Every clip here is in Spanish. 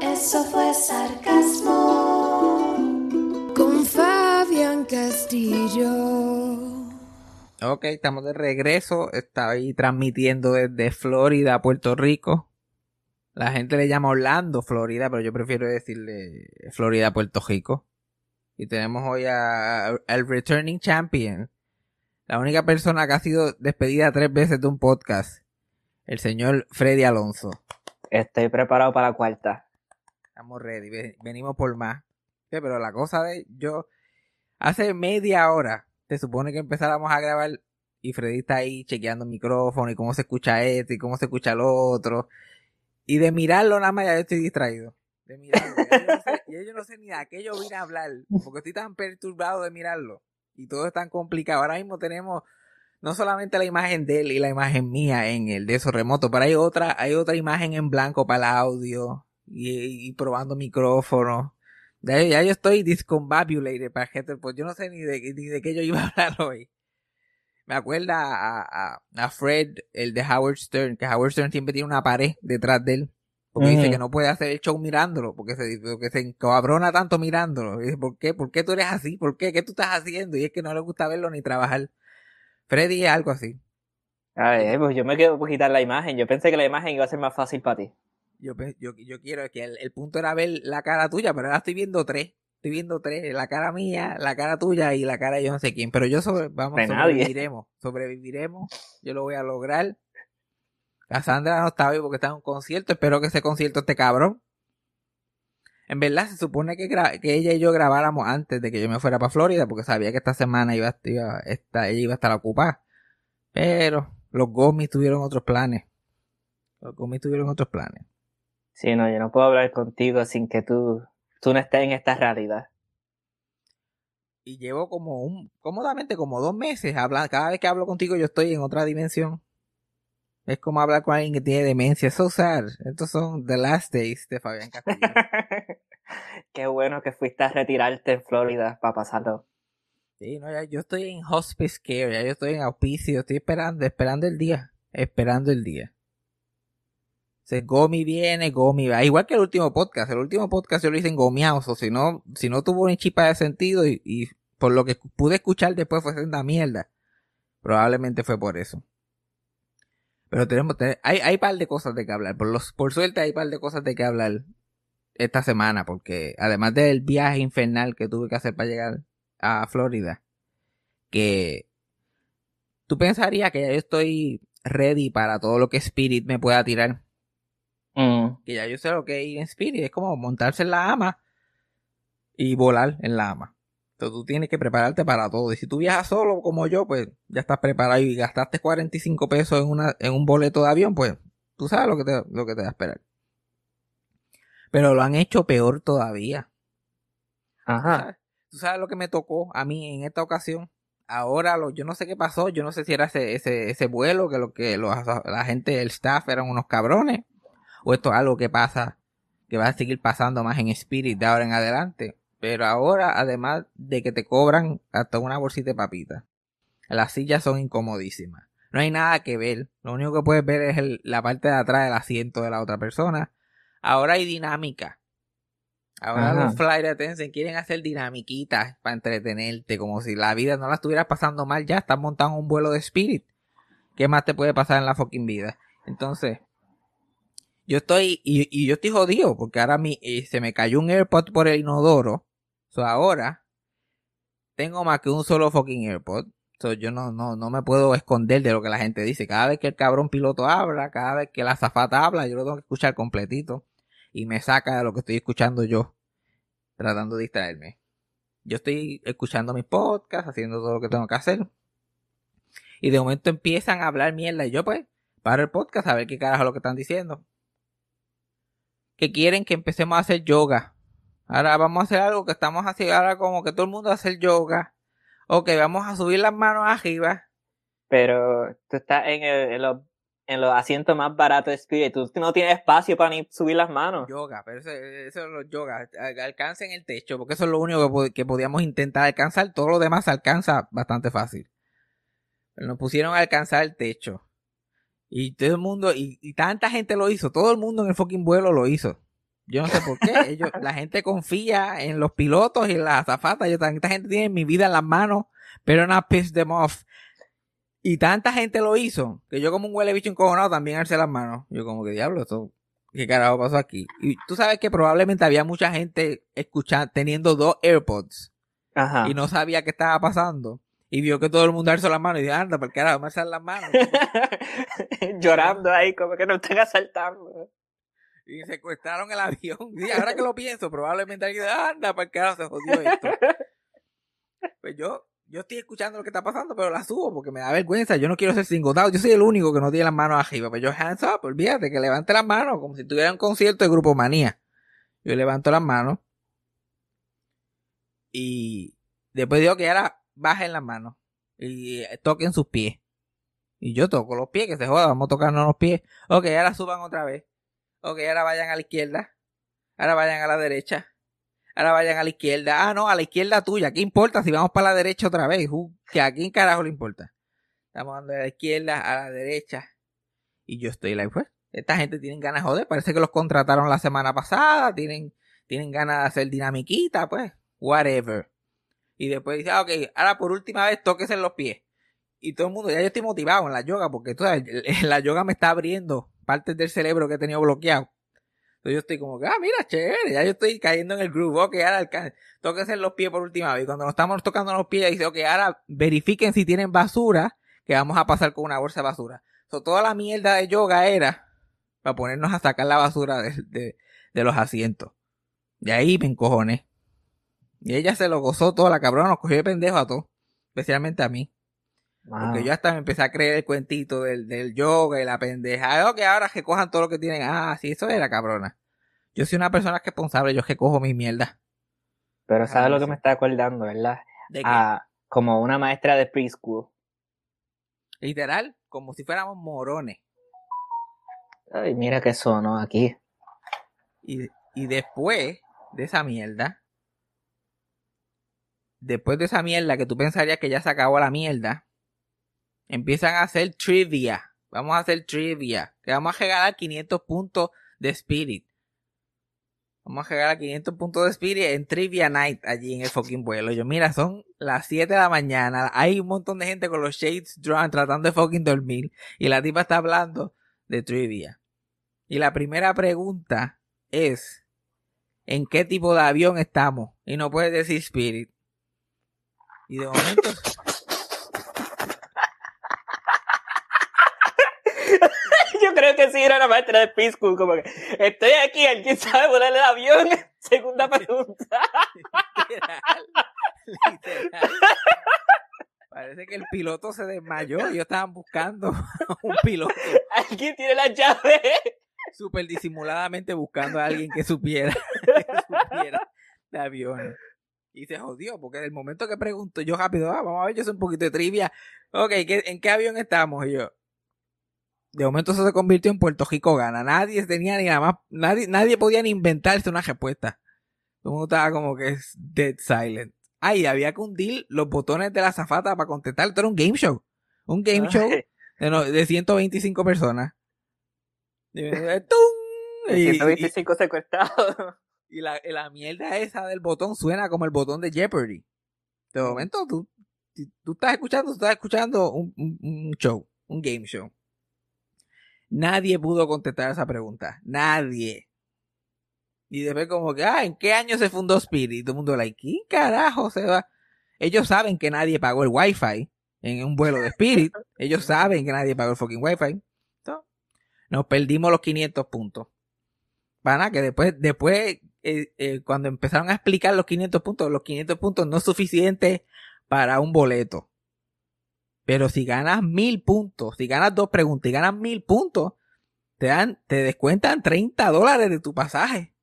Eso fue sarcasmo. Con Fabián Castillo. Ok, estamos de regreso. Estoy transmitiendo desde Florida a Puerto Rico. La gente le llama Orlando, Florida, pero yo prefiero decirle Florida, Puerto Rico. Y tenemos hoy a- al returning champion. La única persona que ha sido despedida tres veces de un podcast. El señor Freddy Alonso. Estoy preparado para la cuarta. Estamos ready, ve- venimos por más. Sí, pero la cosa de yo, hace media hora se supone que empezáramos a grabar y Freddy está ahí chequeando el micrófono y cómo se escucha este y cómo se escucha el otro. Y de mirarlo nada más ya estoy distraído. De mirarlo. Yo no sé, yo no sé ni a qué yo vine a hablar porque estoy tan perturbado de mirarlo. Y todo es tan complicado. Ahora mismo tenemos no solamente la imagen de él y la imagen mía en el de esos remotos, pero hay otra, hay otra imagen en blanco para el audio y, y probando micrófono. Ya, ya yo estoy discombobulated para gente, pues yo no sé ni de, ni de qué yo iba a hablar hoy. Me acuerda a, a, a Fred, el de Howard Stern, que Howard Stern siempre tiene una pared detrás de él. Porque dice que no puede hacer el show mirándolo, porque se, porque se encabrona tanto mirándolo. Y dice, ¿por qué? ¿Por qué tú eres así? ¿Por qué? ¿Qué tú estás haciendo? Y es que no le gusta verlo ni trabajar. Freddy es algo así. A ver, pues yo me quedo por quitar la imagen. Yo pensé que la imagen iba a ser más fácil para ti. Yo, yo, yo quiero que el, el punto era ver la cara tuya, pero ahora estoy viendo tres. Estoy viendo tres, la cara mía, la cara tuya y la cara de yo no sé quién. Pero yo sobre, vamos, sobreviviremos. Sobreviviremos. Yo lo voy a lograr. Cassandra no está hoy porque está en un concierto. Espero que ese concierto esté cabrón. En verdad se supone que, que ella y yo grabáramos antes de que yo me fuera para Florida porque sabía que esta semana iba, a- iba a estar- ella iba a estar ocupada. Pero los gomis tuvieron otros planes. Los gomis tuvieron otros planes. Sí, no, yo no puedo hablar contigo sin que tú, tú no estés en esta realidad. y llevo como un, cómodamente como dos meses hablando, cada vez que hablo contigo yo estoy en otra dimensión. Es como hablar con alguien que tiene demencia, so sad. Estos son The Last Days de Fabián Castillo. Qué bueno que fuiste a retirarte en Florida para pasarlo. sí, no, ya, yo estoy en hospice care, ya yo estoy en auspicio, estoy esperando, esperando el día, esperando el día. Se Gomi viene, Gomi va. Igual que el último podcast. El último podcast yo lo hice en gomiados. O si no, si no tuvo ni chipa de sentido y, por lo que pude escuchar después fue senda mierda. Probablemente fue por eso. Pero tenemos, te- hay, hay par de cosas de que hablar. Por los, por suerte hay par de cosas de que hablar esta semana. Porque además del viaje infernal que tuve que hacer para llegar a Florida. Que tú pensarías que ya yo estoy ready para todo lo que Spirit me pueda tirar Mm, que ya yo sé lo que es ir en Spirit, es como montarse en la ama y volar en la ama. Entonces tú tienes que prepararte para todo. Y si tú viajas solo como yo, pues ya estás preparado y gastaste 45 pesos en, una, en un boleto de avión, pues tú sabes lo que te, lo que te va a esperar. Pero lo han hecho peor todavía. Ajá. ¿Tú sabes lo que me tocó a mí en esta ocasión? Ahora lo, yo no sé qué pasó, yo no sé si era ese, ese, ese vuelo, que lo que los- la gente, el staff eran unos cabrones, o esto es algo que pasa, que va a seguir pasando más en Spirit de ahora en adelante. Pero ahora, además de que te cobran hasta una bolsita de papitas, las sillas son incomodísimas. No hay nada que ver. Lo único que puedes ver es el- la parte de atrás del asiento de la otra persona. Ahora hay dinámica. Ahora Ajá. los flight attendants quieren hacer dinamiquitas para entretenerte, como si la vida no la estuvieras pasando mal ya. Estás montando un vuelo de Spirit. ¿Qué más te puede pasar en la fucking vida? Entonces, yo estoy, y, y yo estoy jodido, porque ahora mi, eh, se me cayó un AirPod por el inodoro. So ahora, tengo más que un solo fucking AirPod. So yo no, no, no me puedo esconder de lo que la gente dice. Cada vez que el cabrón piloto habla, cada vez que la azafata habla, yo lo tengo que escuchar completito. Y me saca de lo que estoy escuchando yo, tratando de distraerme. Yo estoy escuchando mis podcasts, haciendo todo lo que tengo que hacer. Y de momento empiezan a hablar mierda. Y yo pues, paro el podcast a ver qué carajo es lo que están diciendo. Que quieren que empecemos a hacer yoga. Ahora vamos a hacer algo que estamos haciendo ahora como que todo el mundo hace el yoga. Ok, vamos a subir las manos arriba. Pero tú estás en, el- en los, en los asientos más baratos de Spirit. Tú no tienes espacio para ni subir las manos. Yoga, pero eso, eso es los yoga. Al- Alcancen el techo, porque eso es lo único que, pod- que podíamos intentar alcanzar. Todo lo demás se alcanza bastante fácil. Pero nos pusieron a alcanzar el techo. Y todo el mundo, y, y tanta gente lo hizo. Todo el mundo en el fucking vuelo lo hizo. Yo no sé por qué. Ellos, la gente confía en los pilotos y en las azafatas. Yo, tanta gente tiene mi vida en las manos, pero no piss them off. Y tanta gente lo hizo, que yo como un huele bicho encojonado también alcé las manos. Yo como que diablo, esto, ¿qué carajo pasó aquí? Y tú sabes que probablemente había mucha gente escuchando, teniendo dos AirPods Ajá. y no sabía qué estaba pasando. Y vio que todo el mundo alzó las manos y dijo, anda, ¿por qué ahora me alzar las manos? Llorando ahí, como que nos están asaltando. Y secuestraron el avión. Y ahora que lo pienso, probablemente alguien dice, anda, ¿por qué ahora se jodió esto? Pues yo, yo estoy escuchando lo que está pasando, pero la subo porque me da vergüenza. Yo no quiero ser singotado. Yo soy el único que no tiene las manos arriba. Pues yo, hands up, olvídate, que levante las manos, como si tuviera un concierto de Grupo Manía. Yo levanto las manos. Y después digo que ahora bajen las manos. Y eh, toquen sus pies. Y yo toco los pies, que se joda, vamos a tocarnos los pies. Ok, ahora suban otra vez. Ok, ahora vayan a la izquierda. Ahora vayan a la derecha. Ahora vayan a la izquierda. Ah, no, a la izquierda tuya. ¿Qué importa si vamos para la derecha otra vez? Que a quién carajo le importa. Estamos dando de la izquierda a la derecha. Y yo estoy like, pues, esta gente tiene ganas de joder. Parece que los contrataron la semana pasada. Tienen, tienen ganas de hacer dinamiquita, pues. Whatever. Y después dice, ah, ok, ahora por última vez tóquese los pies. Y todo el mundo, ya yo estoy motivado en la yoga, porque tú sabes, la yoga me está abriendo partes del cerebro que he tenido bloqueado. Entonces yo estoy como ah, mira, chévere, ya yo estoy cayendo en el groove, ok, ahora alcan- tóquense en los pies por última vez. Y cuando nos estamos tocando los pies, dice, ok, ahora verifiquen si tienen basura, que vamos a pasar con una bolsa de basura. So, toda la mierda de yoga era para ponernos a sacar la basura de, de- de los asientos. De ahí me encojoné. Y ella se lo gozó toda, la cabrona nos cogió de pendejo a todos, especialmente a mí. Porque yo hasta me empecé a creer el cuentito del, del yoga y la pendeja. que ahora que cojan todo lo que tienen. Ah, sí, eso era cabrona. Yo soy una persona responsable, yo que cojo mi mierda. Pero sabes Ah, lo que me está acordando, ¿verdad? De que, Ah, como una maestra de preschool. literal, como si fuéramos morones. Ay, mira qué sonó aquí. Y, y después de esa mierda, después de esa mierda que tú pensarías que ya se acabó la mierda, empiezan a hacer trivia. Vamos a hacer trivia. Que vamos a regalar 500 puntos de Spirit. Vamos a regalar 500 puntos de Spirit en Trivia Night allí en el fucking vuelo. Yo, mira, son las 7 de la mañana. Hay un montón de gente con los shades drawn tratando de fucking dormir. Y la tipa está hablando de trivia. Y la primera pregunta es ¿en qué tipo de avión estamos? Y no puedes decir Spirit. Y de momento Yo creo que sí era una maestra de preschool, como que estoy aquí, ¿alguien sabe volar el avión? Segunda pregunta. literal, literal. Parece que el piloto se desmayó. Ellos estaban buscando un piloto ¿Alguien tiene la llave? súper disimuladamente buscando a alguien que supiera, que supiera de aviones. Y se jodió, porque el momento que pregunto, yo rápido, ah, vamos a ver, yo sé un poquito de trivia. Ok, ¿qué- ¿en qué avión estamos? Y yo, de momento eso se convirtió en Puerto Rico gana. Nadie tenía ni nada más, nadie, nadie podía ni inventarse una respuesta. Todo el mundo estaba como que es dead silent. Ay, había que hundir los botones de la zafata para contestar. Esto era un game show. Un game Ah. show de, no- de 125 personas. Y- 125 secuestrados. Y la, la mierda esa del botón suena como el botón de Jeopardy. De momento tú, tú- estás escuchando, tú estás escuchando un, un- un show, un game show. Nadie pudo contestar esa pregunta. Nadie. Y después como que, ah, ¿en qué año se fundó Spirit? Y todo el mundo, like, ¿qué carajo se va? Ellos saben que nadie pagó el wifi en un vuelo de Spirit. Ellos saben que nadie pagó el fucking wifi. Entonces, nos perdimos los 500 puntos. Pana, que después, después, eh, eh, cuando empezaron a explicar los 500 puntos, los 500 puntos no es suficiente para un boleto. Pero si ganas mil puntos, si ganas dos preguntas y ganas mil puntos, te dan, te descuentan 30 dólares de tu pasaje.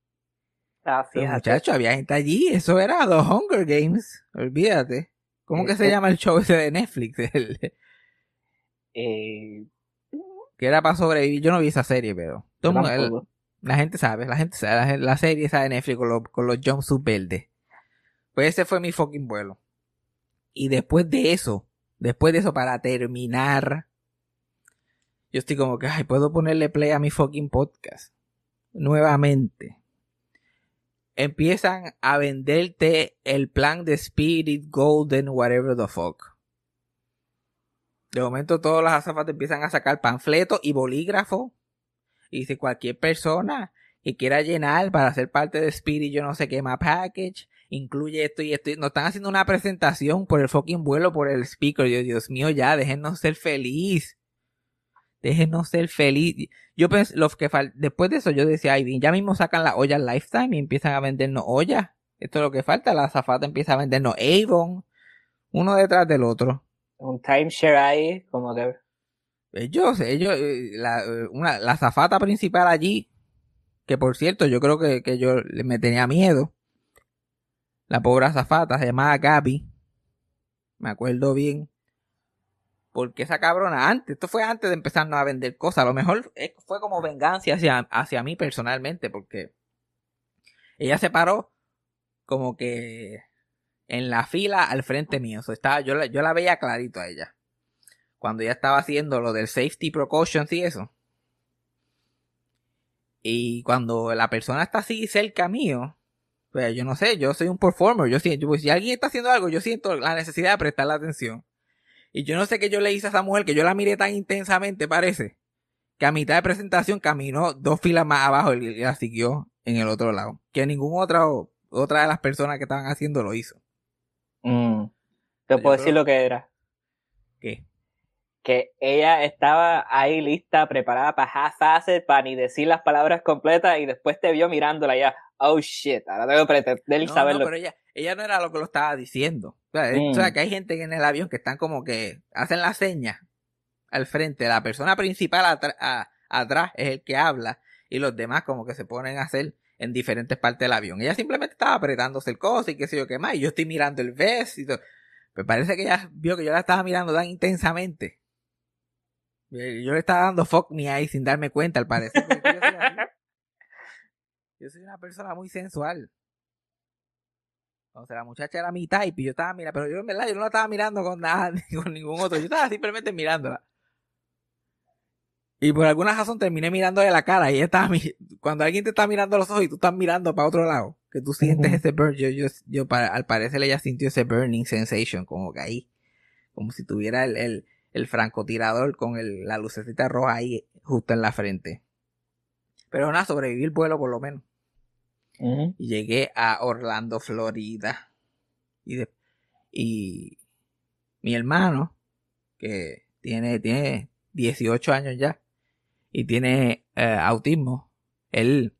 Ah, muchachos, había gente allí, eso era los Hunger Games, olvídate. ¿Cómo que se llama el show ese de Netflix? Eh, que era para sobrevivir, yo no vi esa serie, pero todo el mundo-. La gente sabe, la gente sabe, la, la serie esa de Netflix con, los- con los jumpsuits verdes. Pues ese fue mi fucking vuelo. Y después de eso, después de eso, para terminar, yo estoy como que, ay, puedo ponerle play a mi fucking podcast. Nuevamente. Empiezan a venderte el plan de Spirit, Golden, whatever the fuck. De momento todas las azafatas empiezan a sacar panfletos y bolígrafos dice cualquier persona que quiera llenar para ser parte de Spirit, yo no sé qué más package, incluye esto y esto. Nos están haciendo una presentación por el fucking vuelo, por el speaker. Dios mío, ya, déjenos ser feliz. Déjenos ser feliz. Yo pensé, los que fal- después de eso yo decía, ay, ya mismo sacan la olla Lifetime y empiezan a vendernos ollas. Esto es lo que falta, la azafata empieza a vendernos Avon, uno detrás del otro. Un timeshare ahí, como que. Ellos, ellos, eh, la, eh, una, la zafata principal allí, que por cierto, yo creo que, que yo me tenía miedo. La pobre azafata se llamaba Gaby. Me acuerdo bien. Porque esa cabrona antes, esto fue antes de empezarnos a vender cosas. A lo mejor eh, fue como venganza hacia, hacia mí personalmente, porque ella se paró como que en la fila al frente mío. O estaba, yo, la, yo la veía clarito a ella cuando ya estaba haciendo lo del safety precautions y eso. Y cuando la persona está así cerca mío, pues yo no sé, yo soy un performer, yo siento, pues, si alguien está haciendo algo, yo siento la necesidad de prestarle atención. Y yo no sé qué yo le hice a esa mujer, que yo la miré tan intensamente, parece, que a mitad de presentación caminó dos filas más abajo y la siguió en el otro lado. Que ninguna otra, otra de las personas que estaban haciendo lo hizo. Mm. Te Yo puedo decir lo que era. ¿Qué? Que ella estaba ahí lista, preparada para half-assed, para ni decir las palabras completas y después te vio mirándola ya. Oh shit, ahora tengo que pretender No, no, pero ella, ella no era lo que lo estaba diciendo. O sea, Mm. o sea, que hay gente en el avión que están como que hacen la seña al frente. La persona principal atra- a- atrás es el que habla y los demás como que se ponen a hacer en diferentes partes del avión. Ella simplemente estaba apretándose el coso y qué sé yo qué más. Y yo estoy mirando el vest y todo. Me parece que ella vio que yo la estaba mirando tan intensamente. Eh, Yo le estaba dando fuck me ahí sin darme cuenta, al parecer. yo soy así. Yo soy una persona muy sensual. Sea, la muchacha era mi type y yo estaba mirando, pero yo en verdad yo no la estaba mirando con nada, ni con ningún otro. Yo estaba simplemente mirándola. Y por alguna razón terminé mirándole la cara y ella estaba mi- cuando alguien te está mirando los ojos y tú estás mirando para otro lado, que tú sientes ese burn, yo, yo, yo para- al parecer ella sintió ese burning sensation, como que ahí, como si tuviera el, el, el francotirador con el, la lucecita roja ahí justo en la frente. Pero nada, sobreviví el vuelo por lo menos y llegué a Orlando, Florida. Y, de- y mi hermano, que tiene, tiene 18 años ya, y tiene eh, autismo, él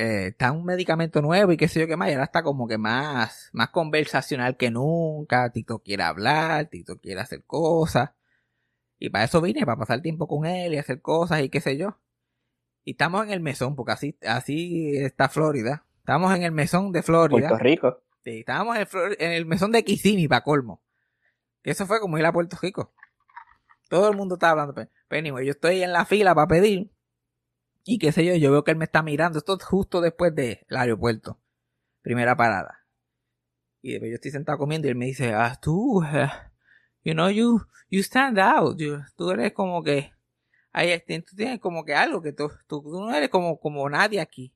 eh, está un medicamento nuevo y qué sé yo qué más, y ahora está como que más, más conversacional que nunca. Tito quiere hablar, Tito quiere hacer cosas. Y para eso vine, para pasar tiempo con él y hacer cosas y qué sé yo. Y estamos en el mesón, porque así, así está Florida. Estamos en el mesón de Florida. Puerto Rico. Sí, estábamos en el, en el mesón de Kissimmee, para colmo. Que eso fue como ir a Puerto Rico. Todo el mundo estaba hablando. Pero, pero anyway, yo estoy en la fila para pedir. Y qué sé yo, yo veo que él me está mirando. Esto es justo después del aeropuerto. Primera parada. Y después yo estoy sentado comiendo y él me dice, ah, tú, eh, you know, you, you stand out. You- tú eres como que, ahí, tú tienes como que algo que tú, tú, no eres como, como nadie aquí.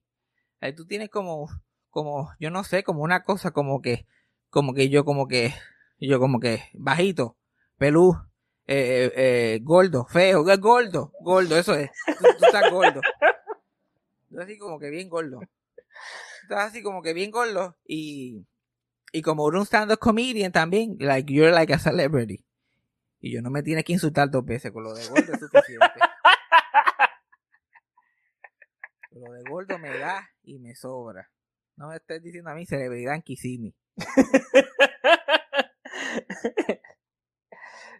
Ahí tú tienes como, como, yo no sé, como una cosa como que, como que yo como que, yo como que bajito, pelú, eh, eh, eh, gordo, feo, eh, gordo, gordo, eso es. Estás gordo. Tú así como que bien gordo. Estás así como que bien gordo y, y como un stand-up comedian también, like you're like a celebrity. Y yo no me tienes que insultar dos veces, con lo de gordo es suficiente. Lo de gordo me da y me sobra. No me estés diciendo a mí celebridad en Kissimmee.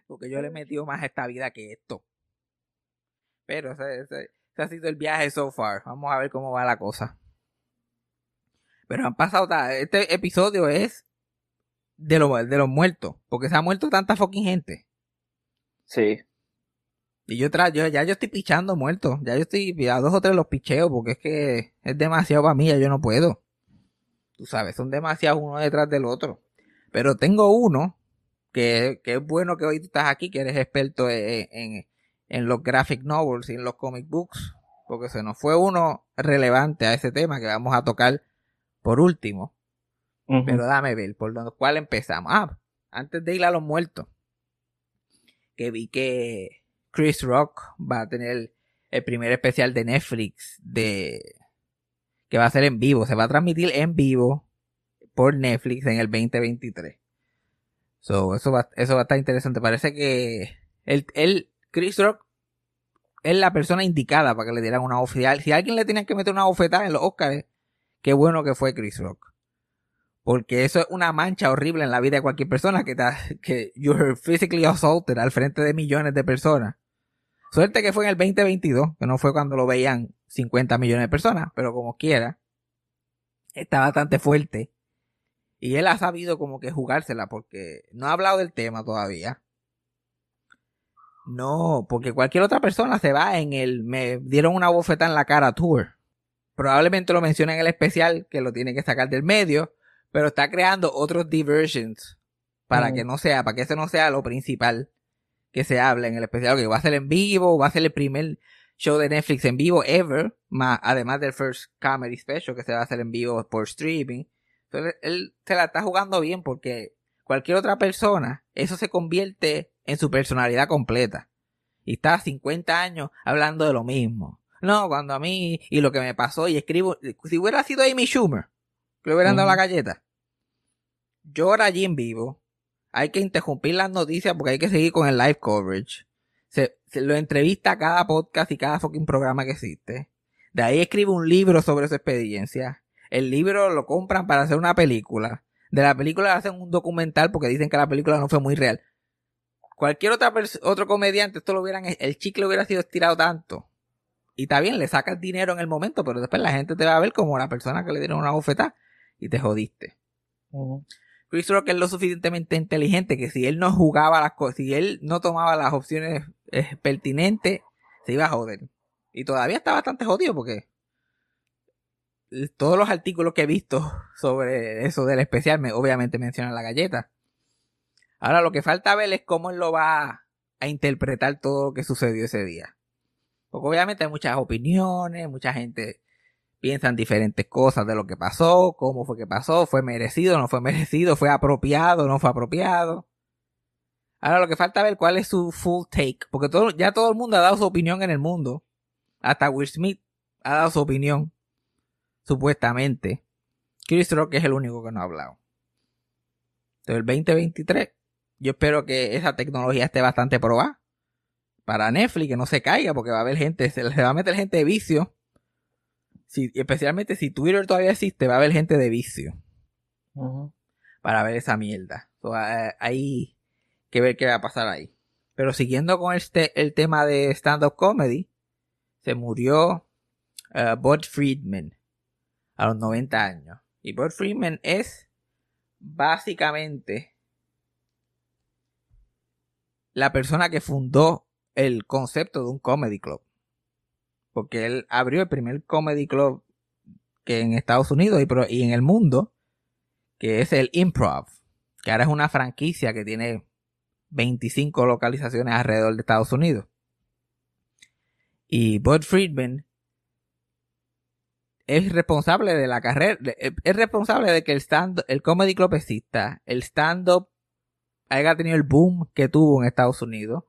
Porque yo le he metido más a esta vida que esto. Pero ese, ese- ese ha sido el viaje so far. Vamos a ver cómo va la cosa. Pero han pasado. Este episodio es de, lo- de los muertos. Porque se ha muerto tanta fucking gente. Sí. Y yo, tra yo ya yo estoy pichando muertos. Ya yo estoy a dos o tres los picheo. Porque es que es demasiado para mí. Ya yo no puedo. Tú sabes, son demasiados uno detrás del otro. Pero tengo uno que, que es bueno que hoy tú estás aquí, que eres experto en, en, en los graphic novels y en los comic books. Porque se nos fue uno relevante a ese tema que vamos a tocar por último. Pero dame ver, por lo cual empezamos. Ah, antes de ir a los muertos, que vi que Chris Rock va a tener el primer especial de Netflix de que va a ser en vivo, se va a transmitir en vivo por Netflix en el 2023. So, eso va, eso va a estar interesante. Parece que el, el Chris Rock es la persona indicada para que le dieran una oficial. Si alguien le tenía que meter una bofetada en los Oscars, qué bueno que fue Chris Rock. Porque eso es una mancha horrible en la vida de cualquier persona que, te- que you're physically assaulted al frente de millones de personas. Suerte que fue en el 2022, que no fue cuando lo veían 50 millones de personas, pero como quiera, está bastante fuerte. Y él ha sabido como que jugársela porque no ha hablado del tema todavía. No, porque cualquier otra persona se va en el me dieron una bofeta en la cara tour. Probablemente lo menciona en el especial que lo tiene que sacar del medio, pero está creando otros diversions para que no sea, para que ese no sea lo principal que se hable en el especial, que va a ser en vivo, va a ser el primer show de Netflix en vivo ever, más, además del first comedy special que se va a hacer en vivo por streaming. Entonces él se la está jugando bien porque cualquier otra persona, eso se convierte en su personalidad completa. Y está 50 años hablando de lo mismo. No, cuando a mí, y lo que me pasó, y escribo, si hubiera sido Amy Schumer, que le hubieran dado Ujú. la galleta, llora allí en vivo, hay que interrumpir las noticias porque hay que seguir con el live coverage. Se, se lo entrevista a cada podcast y cada fucking programa que existe. De ahí escribe un libro sobre su experiencia. El libro lo compran para hacer una película. De la película hacen un documental porque dicen que la película no fue muy real. Cualquier otra otro comediante, esto lo hubieran, el chicle hubiera sido estirado tanto. Y está bien, le sacas dinero en el momento, pero después la gente te va a ver como la persona que le dieron una bofetada y te jodiste. Ujú. Chris Rock es lo suficientemente inteligente que si él no jugaba las cosas, si él no tomaba las opciones eh, pertinentes, se iba a joder. Y todavía está bastante jodido porque todos los artículos que he visto sobre eso del especial me, obviamente mencionan la galleta. Ahora lo que falta ver es cómo él lo va a interpretar todo lo que sucedió ese día. Porque obviamente hay muchas opiniones, mucha gente piensan diferentes cosas de lo que pasó, cómo fue que pasó, fue merecido, no fue merecido, fue apropiado, no fue apropiado. Ahora lo que falta ver cuál es su full take, porque ya todo el mundo ha dado su opinión en el mundo. Hasta Will Smith ha dado su opinión, supuestamente. Chris Rock es el único que no ha hablado. Entonces el 2023, yo espero que esa tecnología esté bastante probada para Netflix, que no se caiga, porque va a haber gente, se va a meter gente de vicio si, especialmente si Twitter todavía existe, va a haber gente de vicio para ver esa mierda. So, eh, hay que ver qué va a pasar ahí. Pero siguiendo con este, el tema de stand-up comedy, se murió eh, Bud Friedman a los 90 años. Y Bud Friedman es básicamente la persona que fundó el concepto de un comedy club. porque él abrió el primer comedy club que en Estados Unidos y, y en el mundo, que es el Improv, que ahora es una franquicia que tiene 25 localizaciones alrededor de Estados Unidos. Y Bud Friedman es responsable de la carrera, es responsable de que el stand, el comedy club exista, el stand-up haya tenido el boom que tuvo en Estados Unidos.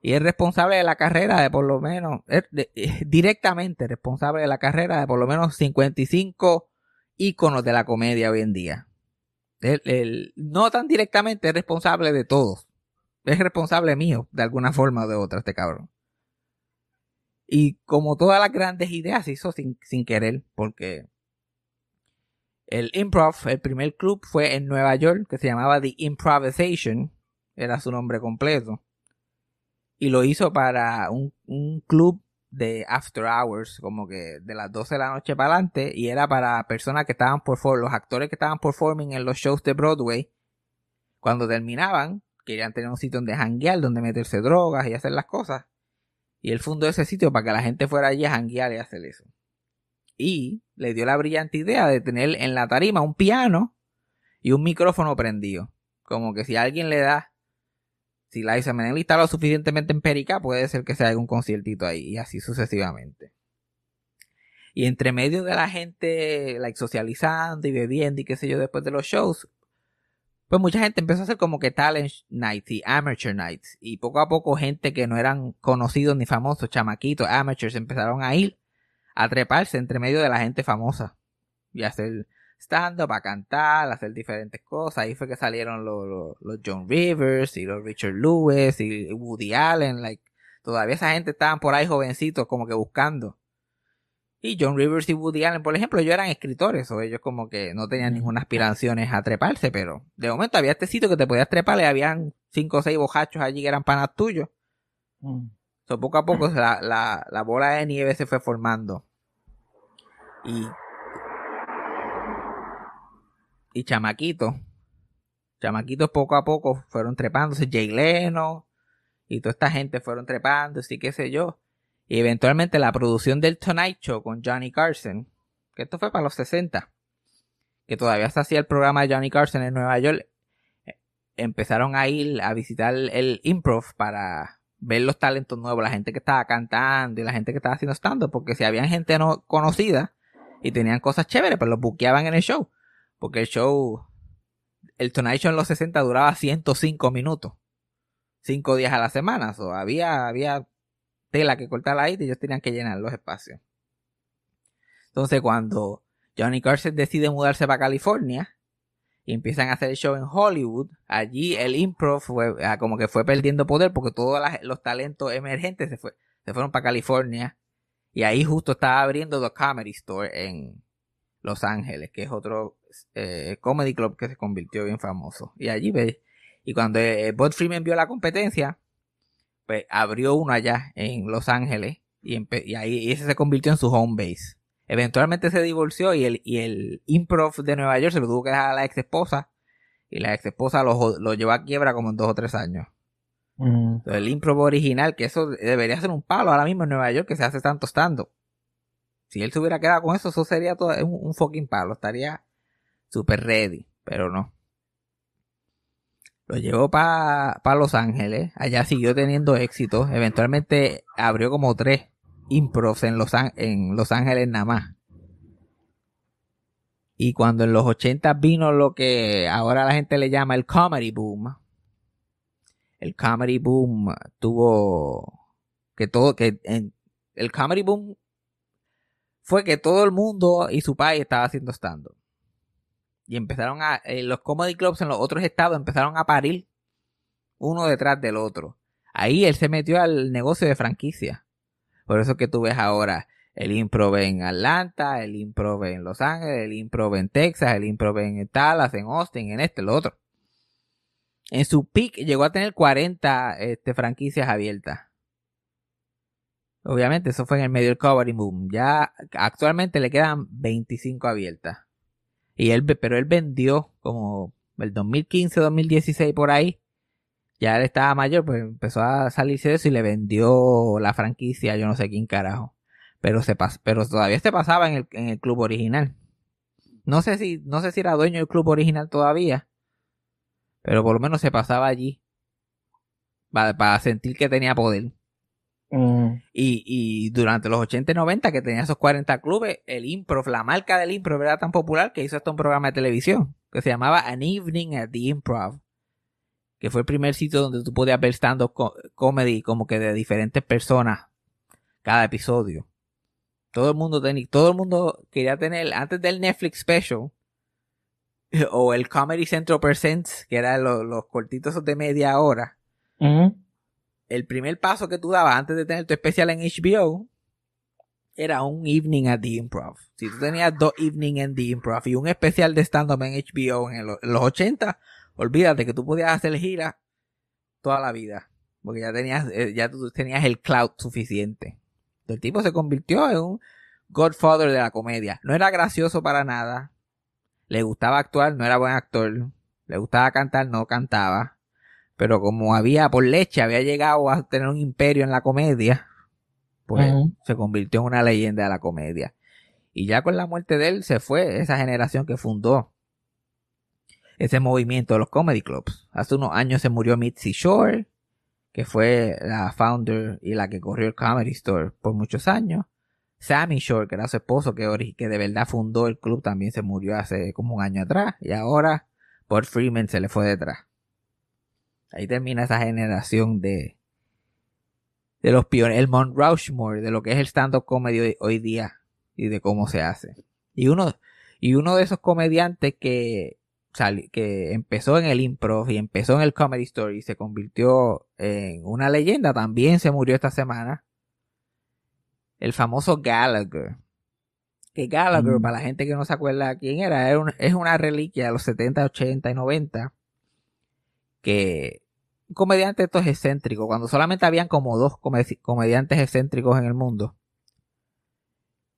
Y es responsable de la carrera de por lo menos, es es directamente responsable de la carrera de por lo menos 55 íconos de la comedia hoy en día. No tan directamente es responsable de todos. Es responsable mío, de alguna forma o de otra, este cabrón. Y como todas las grandes ideas, se hizo sin, sin querer, porque el improv, el primer club fue en Nueva York, que se llamaba The Improvisation, era su nombre completo. Y lo hizo para un, un club de after hours, como que de las 12 de la noche para adelante, y era para personas que estaban por los actores que estaban performing en los shows de Broadway, cuando terminaban, querían tener un sitio donde janguear, donde meterse drogas y hacer las cosas. Y él fundó ese sitio para que la gente fuera allí a janguear y hacer eso. Y le dio la brillante idea de tener en la tarima un piano y un micrófono prendido. Como que si alguien le da, si la Isa Menel está lo suficientemente empérica, puede ser que se haga un conciertito ahí y así sucesivamente. Y entre medio de la gente, like, socializando y bebiendo y qué sé yo, después de los shows, pues mucha gente empezó a hacer como que talent nights y amateur nights. Y poco a poco gente que no eran conocidos ni famosos, chamaquitos, amateurs, empezaron a ir a treparse entre medio de la gente famosa. Y hacer stand-up, a cantar, a hacer diferentes cosas. Ahí fue que salieron los, los, los John Rivers y los Richard Lewis y Woody Allen. Like, todavía esa gente estaban por ahí jovencitos como que buscando. Y John Rivers y Woody Allen, por ejemplo, ellos eran escritores, o ellos como que no tenían ninguna aspiraciones a treparse, pero de momento había este sitio que te podías trepar y habían cinco o seis bojachos allí que eran panas tuyos. Poco a poco la, la, la bola de nieve se fue formando. Y. Y. Chamaquitos poco a poco fueron trepándose. Jay Leno. Y toda esta gente fueron trepándose y qué sé yo. Y eventualmente la producción del Tonight Show con Johnny Carson. Que esto fue para los 60. Que todavía se hacía el programa de Johnny Carson en Nueva York. eh, Empezaron a ir a visitar el improv para ver los talentos nuevos, la gente que estaba cantando y la gente que estaba haciendo stand porque si había gente no conocida y tenían cosas chéveres, pues los buqueaban en el show. Porque el show, el Tonight Show en los 60 duraba 105 minutos. 5 días a la semana. So, había, había tela que cortar ahí y ellos tenían que llenar los espacios. Entonces cuando Johnny Carson decide mudarse para California, y empiezan a hacer el show en Hollywood, allí el improv fue ah, como que fue perdiendo poder porque todos los talentos emergentes se, fue, se fueron para California y ahí justo estaba abriendo The Comedy Store en Los Ángeles, que es otro eh, comedy club que se convirtió bien famoso. Y allí y cuando eh, Bud Freeman vio la competencia, pues abrió uno allá en Los Ángeles y, ahí ese se convirtió en su home base. Eventualmente se divorció y el, y el improv de Nueva York se lo tuvo que dejar a la ex esposa. Y la ex esposa lo, lo llevó a quiebra como en dos o tres años. Entonces, el improv original, que eso debería ser un palo ahora mismo en Nueva York que se hace tanto stand Si él se hubiera quedado con eso, eso sería todo un, un fucking palo. Estaría super ready. Pero no. Lo llevó para Los Ángeles. Allá siguió teniendo éxito. Eventualmente abrió como tres improvs en Los, Ángeles nada más. Y cuando en los 80 vino lo que ahora la gente le llama el comedy boom. El comedy boom tuvo que todo que en, el comedy boom fue que todo el mundo y su país estaba haciendo stand -up. Y empezaron a eh, los comedy clubs en los otros estados empezaron a parir uno detrás del otro. Ahí él se metió al negocio de franquicia. Por eso que tú ves ahora el improv en Atlanta, el improv en Los Ángeles, el improv en Texas, el improv en Dallas, en Austin, en este, lo otro. En su peak llegó a tener 40 este, franquicias abiertas. Obviamente eso fue en el medio del comedy boom. Ya actualmente le quedan 25 abiertas. Y él, pero él vendió como el 2015, 2016 por ahí. Ya él estaba mayor, pues empezó a salirse de eso y le vendió la franquicia, yo no sé quién carajo. Pero se pas pero todavía se pasaba en el, en el club original. No sé si, no sé si era dueño del club original todavía. Pero por lo menos se pasaba allí. Para, para sentir que tenía poder. Mm. Y, y durante los 80 y 90 que tenía esos 40 clubes, el improv, la marca del improv era tan popular que hizo hasta un programa de televisión que se llamaba An Evening at the Improv. Que fue el primer sitio donde tú podías ver stand-up co- comedy como que de diferentes personas cada episodio. Todo el mundo tenía, todo el mundo quería tener, antes del Netflix Special, o el Comedy Central Presents, que eran los, los cortitos de media hora, el primer paso que tú dabas antes de tener tu especial en HBO era un evening at the improv. Si tú tenías dos evening en the improv y un especial de stand-up en HBO en, el- en los 80, olvídate que tú podías hacer gira toda la vida. Porque ya tenías, eh, ya tú tenías el cloud suficiente. El tipo se convirtió en un godfather de la comedia. No era gracioso para nada. Le gustaba actuar, no era buen actor. Le gustaba cantar, no cantaba. Pero como había por leche, había llegado a tener un imperio en la comedia, pues se convirtió en una leyenda de la comedia. Y ya con la muerte de él se fue esa generación que fundó ese movimiento de los comedy clubs. Hace unos años se murió Mitzi Shore, que fue la founder y la que corrió el Comedy Store por muchos años. Sammy Shore, que era su esposo, que, de verdad fundó el club, también se murió hace como un año atrás. Y ahora Bud Freeman se le fue detrás. Ahí termina esa generación de, de los pioneros, el Mount Rushmore, de lo que es el stand-up comedy hoy, hoy día y de cómo se hace. Y uno, y uno de esos comediantes que, que empezó en el improv y empezó en el comedy story y se convirtió en una leyenda, también se murió esta semana. El famoso Gallagher. Que Gallagher, Mm. para la gente que no se acuerda quién era, era un- es una reliquia de los 70, 80 y 90. Que un comediante de estos excéntricos, cuando solamente habían como dos come- comediantes excéntricos en el mundo.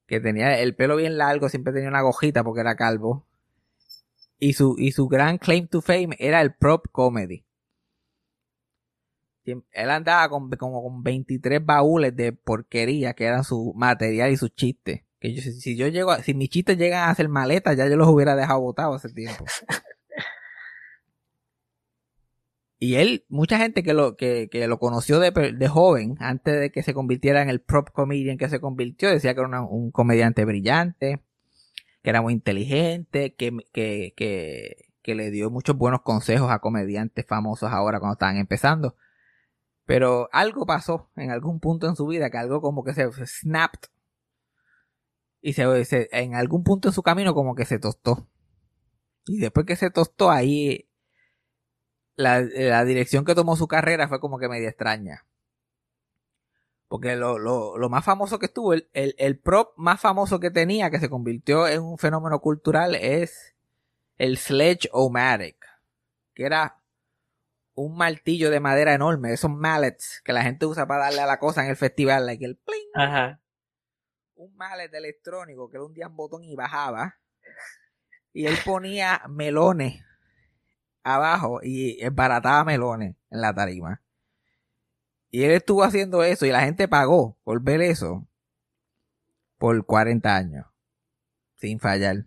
Que tenía el pelo bien largo, siempre tenía una gojita porque era calvo. Y su, y su gran claim to fame era el prop comedy. Él andaba con, como con 23 baúles de porquería que eran su material y sus chistes. Que yo, si, si yo llego, a- si mis chistes llegan a hacer maletas, ya yo los hubiera dejado botados hace tiempo. Y él, mucha gente que lo, que, que lo conoció de, de joven, antes de que se convirtiera en el prop comedian que se convirtió, decía que era una- un comediante brillante, que era muy inteligente, que, que, que, que le dio muchos buenos consejos a comediantes famosos ahora cuando estaban empezando. Pero algo pasó en algún punto en su vida, que algo como que se snapped. Y se, en algún punto en su camino como que se tostó. Y después que se tostó ahí, la, la dirección que tomó su carrera fue como que media extraña. Porque lo, lo, lo más famoso que estuvo, el, el, el prop más famoso que tenía, que se convirtió en un fenómeno cultural, es el Sledge-O-Matic. Que era un martillo de madera enorme, esos mallets que la gente usa para darle a la cosa en el festival, like el pling. Ajá. Un mallet electrónico que le hundía un botón y bajaba. Y él ponía melones abajo y embarataba melones en la tarima. Y él estuvo haciendo eso y la gente pagó por ver eso por 40 años. Sin fallar.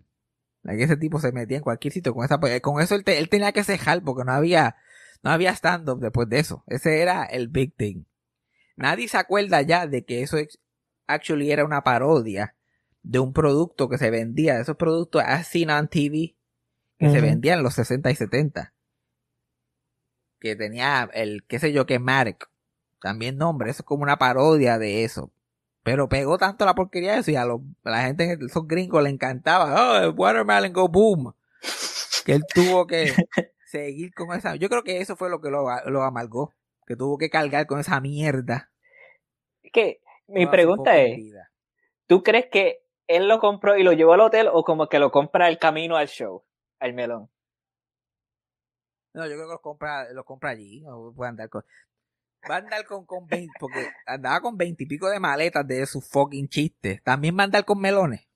Like, ese tipo se metía en cualquier sitio con esa con eso él, te- él tenía que cejar porque no había no había stand up después de eso. Ese era el big thing. Nadie se acuerda ya de que eso actually era una parodia de un producto que se vendía, de esos productos as seen on TV que se vendían en los 60 y 70. Que tenía el, qué sé yo, que Marek. También nombre, eso es como una parodia de eso. Pero pegó tanto la porquería de eso y a, los- a la gente, esos gringos le encantaba. Oh, el Watermelon Go Boom. Que él tuvo que seguir con esa. Yo creo que eso fue lo que lo, lo amargó. Que tuvo que cargar con esa mierda. Es que mi pregunta es, vida. ¿tú crees que él lo compró y lo llevó al hotel o como que lo compra el camino al show, al melón? No, yo creo que los compra, los compra allí. No puede andar con. Va a andar con, con 20, porque andaba con 20 y pico de maletas de sus fucking chistes. También va a andar con melones.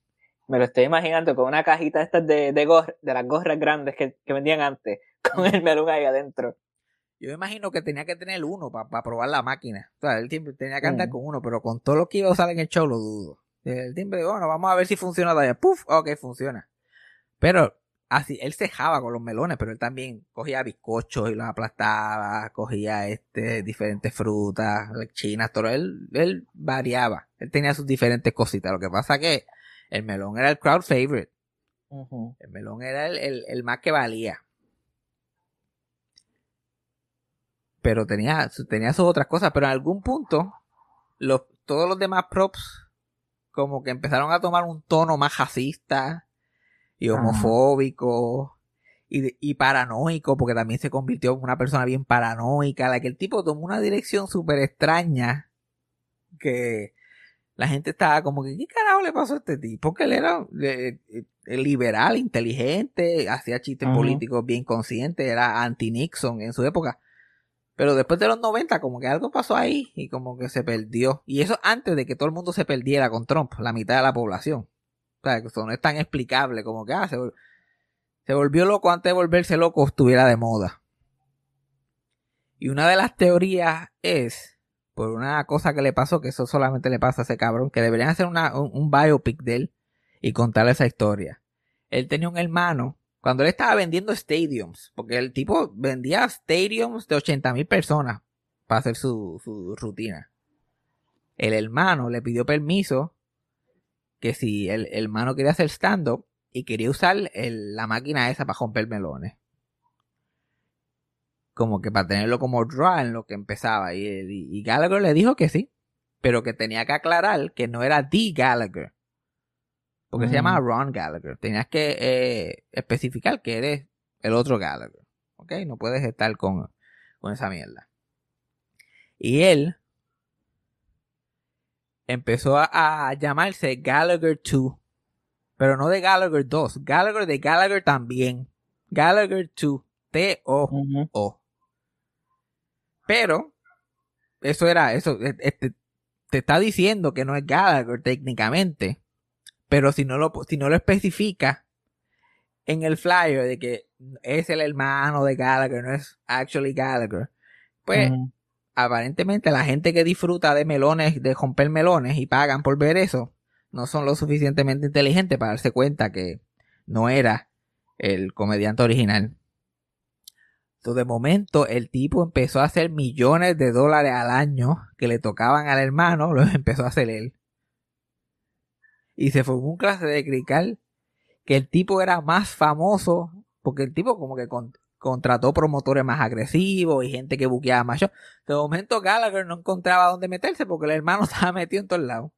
Me lo estoy imaginando con una cajita estas de, de, gor- de las gorras grandes que, que vendían antes, con el melón ahí adentro. Yo me imagino que tenía que tener uno para probar la máquina. O sea, él tenía que andar Mm. con uno, pero con todo lo que iba a usar en el show lo dudo. El timbre, bueno, vamos a ver si funciona todavía. Puf, ok, funciona. Pero así, él cejaba con los melones, pero él también cogía bizcochos y los aplastaba, cogía este, diferentes frutas, chinas, todo. Él, él variaba. Él tenía sus diferentes cositas. Lo que pasa que el melón era el crowd favorite. El melón era el, el- el más que valía. Pero tenía, tenía sus otras cosas. Pero en algún punto, los, todos los demás props como que empezaron a tomar un tono más racista y Ajá. homofóbico y, y paranoico, porque también se convirtió en una persona bien paranoica. La que el tipo tomó una dirección súper extraña que la gente estaba como que, ¿qué carajo le pasó a este tipo? Que él era eh, eh, liberal, inteligente, hacía chistes políticos bien conscientes, era anti-Nixon en su época. Pero después de los 90, como que algo pasó ahí y como que se perdió. Y eso antes de que todo el mundo se perdiera con Trump, la mitad de la población. O eso no es tan explicable como que ah, se, se volvió loco antes de volverse loco estuviera de moda. Y una de las teorías es, por una cosa que le pasó, que eso solamente le pasa a ese cabrón, que deberían hacer una, un, un biopic de él y contarle esa historia. Él tenía un hermano, cuando él estaba vendiendo stadiums, porque el tipo vendía stadiums de 80 mil personas para hacer su, su rutina. El hermano le pidió permiso que si el, el hermano quería hacer stand-up y quería usar el- la máquina esa para romper melones. Como que para tenerlo como draw en lo que empezaba. Y, y- y Gallagher le dijo que sí, pero que tenía que aclarar que no era The Gallagher. Porque se Mm. llama Ron Gallagher. Tenías que eh, especificar que eres el otro Gallagher. ¿Ok? No puedes estar con, con esa mierda. Y él empezó a, a llamarse Gallagher 2. Pero no de Gallagher 2. Gallagher de Gallagher también. Gallagher 2. T-O-O. Pero, eso era, eso, e- este, te está diciendo que no es Gallagher técnicamente. Pero si no lo, si no lo especifica en el flyer de que es el hermano de Gallagher, no es actually Gallagher, pues. Aparentemente la gente que disfruta de melones, de romper melones y pagan por ver eso, no son lo suficientemente inteligentes para darse cuenta que no era el comediante original. Entonces, de momento, el tipo empezó a hacer millones de dólares al año que le tocaban al hermano, los empezó a hacer él. Y se formó un clase de crical que el tipo era más famoso, porque el tipo como que contrató promotores más agresivos y gente que buqueaba más shows. De momento Gallagher no encontraba dónde meterse porque el hermano estaba metido en todos lados.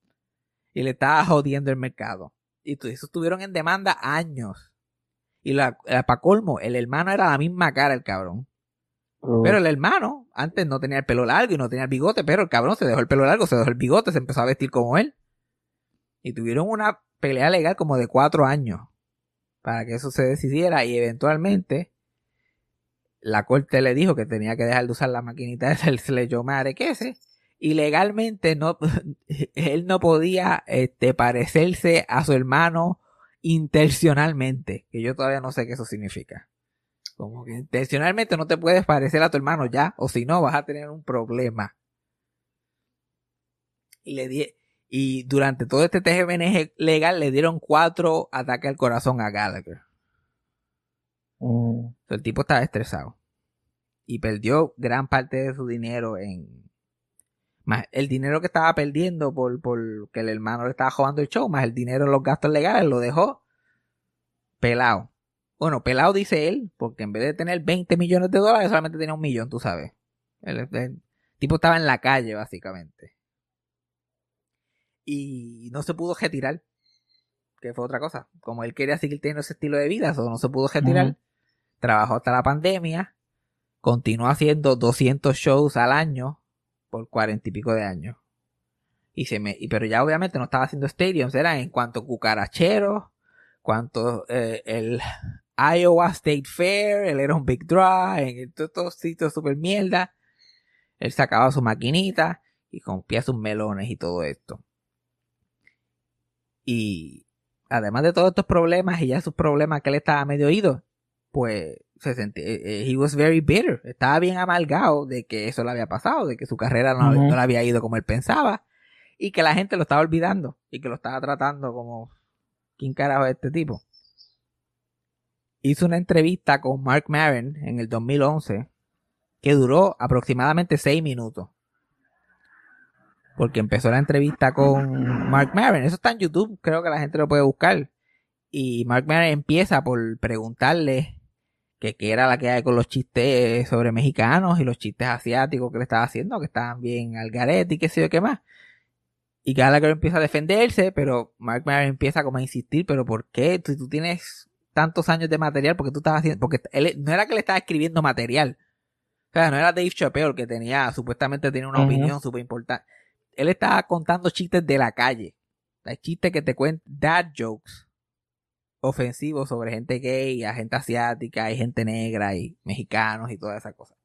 Y le estaba jodiendo el mercado. Y eso estuvieron en demanda años. Y la, para colmo, el hermano era la misma cara el cabrón. Pero el hermano, antes no tenía el pelo largo y no tenía el bigote, pero el cabrón se dejó el pelo largo, se dejó el bigote, se empezó a vestir como él. Y tuvieron una pelea legal como de cuatro años para que eso se decidiera y eventualmente la corte le dijo que tenía que dejar de usar la maquinita del Sledgehammer ese y legalmente no él no podía este parecerse a su hermano intencionalmente que yo todavía no sé qué eso significa como que intencionalmente no te puedes parecer a tu hermano ya o si no vas a tener un problema y le di y durante todo este TGMNG legal le dieron cuatro ataques al corazón a Gallagher Ujú. el tipo estaba estresado. Y perdió gran parte de su dinero en. Más el dinero que estaba perdiendo por, por que el hermano le estaba jugando el show, más el dinero en los gastos legales, lo dejó pelado. Bueno, pelado dice él, porque en vez de tener 20 millones de dólares, solamente tenía un millón, tú sabes. El, el tipo estaba en la calle, básicamente. Y no se pudo retirar. Que fue otra cosa. Como él quería seguir teniendo ese estilo de vida, eso no se pudo retirar trabajó hasta la pandemia, continuó haciendo 200 shows al año por cuarenta y pico de años. Y se me, pero ya obviamente no estaba haciendo stadiums, era en cuanto cucaracheros, cuanto eh, el Iowa State Fair, él era un Big Draw, en todos estos sitios super mierda. Él sacaba su maquinita y rompía sus melones y todo esto. Y además de todos estos problemas y ya sus problemas que él estaba medio oído, pues se sentía, eh, eh, he was very bitter, estaba bien amargado de que eso le había pasado, de que su carrera no, no le había ido como él pensaba y que la gente lo estaba olvidando y que lo estaba tratando como ¿quién carajo es este tipo? Hizo una entrevista con Mark Maron en el 2011 que duró aproximadamente seis minutos. Porque empezó la entrevista con Mark Maron. Eso está en YouTube, creo que la gente lo puede buscar. Y Mark Maron empieza por preguntarle que qué era la que hay con los chistes sobre mexicanos y los chistes asiáticos que le estaba haciendo, que estaban bien al garete y qué sé yo qué más. Y Gallagher empieza a defenderse, pero Mark Maron empieza como a insistir, pero ¿por qué? Tú, tú tienes tantos años de material, porque tú estabas haciendo, porque él no era que le estaba escribiendo material. O sea, no era Dave Chappelle que tenía, supuestamente tenía una opinión súper importante. Él estaba contando chistes de la calle. Hay chistes que te cuentan dad jokes ofensivos sobre gente gay, a gente asiática, y gente negra, y mexicanos y todas esas cosas.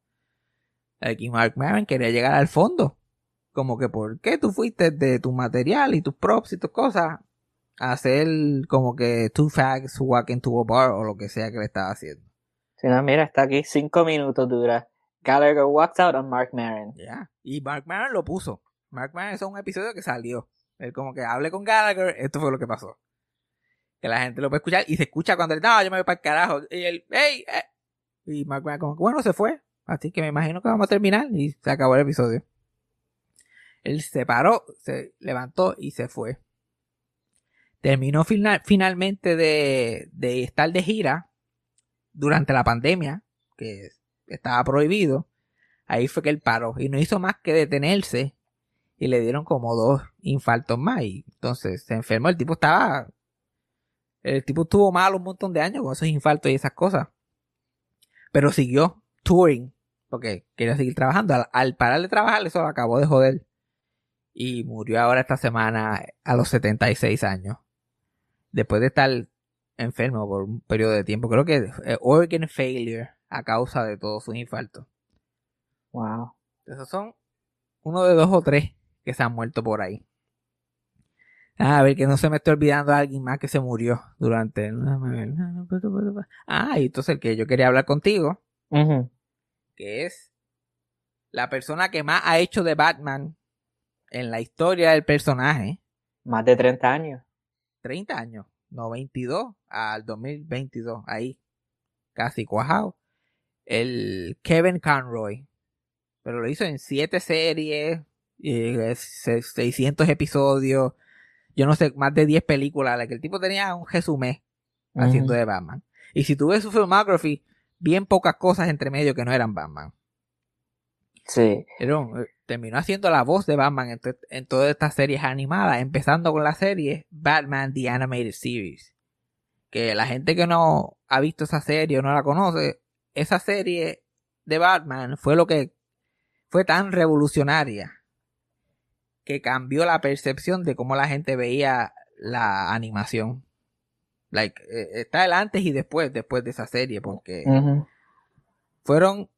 Aquí Mark Maron quería llegar al fondo. Como que, ¿por qué tú fuiste de tu material y tus props y tus cosas a hacer como que two fags walk into a bar o lo que sea que le estaba haciendo? Si no, mira, está aquí, cinco minutos dura. Gallagher walks out on Mark Maron. Ya. Y Mark Maron lo puso. Mark Maron es un episodio que salió. Él como que hable con Gallagher, esto fue lo que pasó. Que la gente lo puede escuchar y se escucha cuando él, no, yo me voy para el carajo. Y él, hey, eh". Y Mark como, bueno, se fue. Así que me imagino que vamos a terminar y se acabó el episodio. Él se paró, se levantó y se fue. Terminó final- finalmente de, de estar de gira durante la pandemia, que estaba prohibido. Ahí fue que él paró y no hizo más que detenerse y le dieron como dos infartos más y entonces se enfermó. El tipo estaba... El tipo estuvo mal un montón de años con esos infartos y esas cosas. Pero siguió touring porque quería seguir trabajando. Al, al parar de trabajar eso lo acabó de joder. Y murió ahora esta semana a los 76 años. Después de estar enfermo por un periodo de tiempo. Creo que eh, organ failure a causa de todos sus infartos. Wow. Esos son uno de dos o tres que se han muerto por ahí. Ah, A ver, que no se me esté olvidando a alguien más que se murió durante. Ah, y entonces el que yo quería hablar contigo, que es la persona que más ha hecho de Batman en la historia del personaje. Más de 30 años. 30 años, 92 al 2022, ahí, casi cuajado. El Kevin Conroy, pero lo hizo en 7 series, eh, se- 600 episodios, yo no sé, más de 10 películas, la que el tipo tenía un resumen haciendo de Batman. Y si tú ves su filmography, bien pocas cosas entre medio que no eran Batman. Sí. Pero eh, terminó haciendo la voz de Batman en, en todas estas series animadas, empezando con la serie Batman The Animated Series. Que la gente que no ha visto esa serie o no la conoce, esa serie de Batman fue lo que fue tan revolucionaria que cambió la percepción de cómo la gente veía la animación. Like, eh, está el antes y después, después de esa serie, porque fueron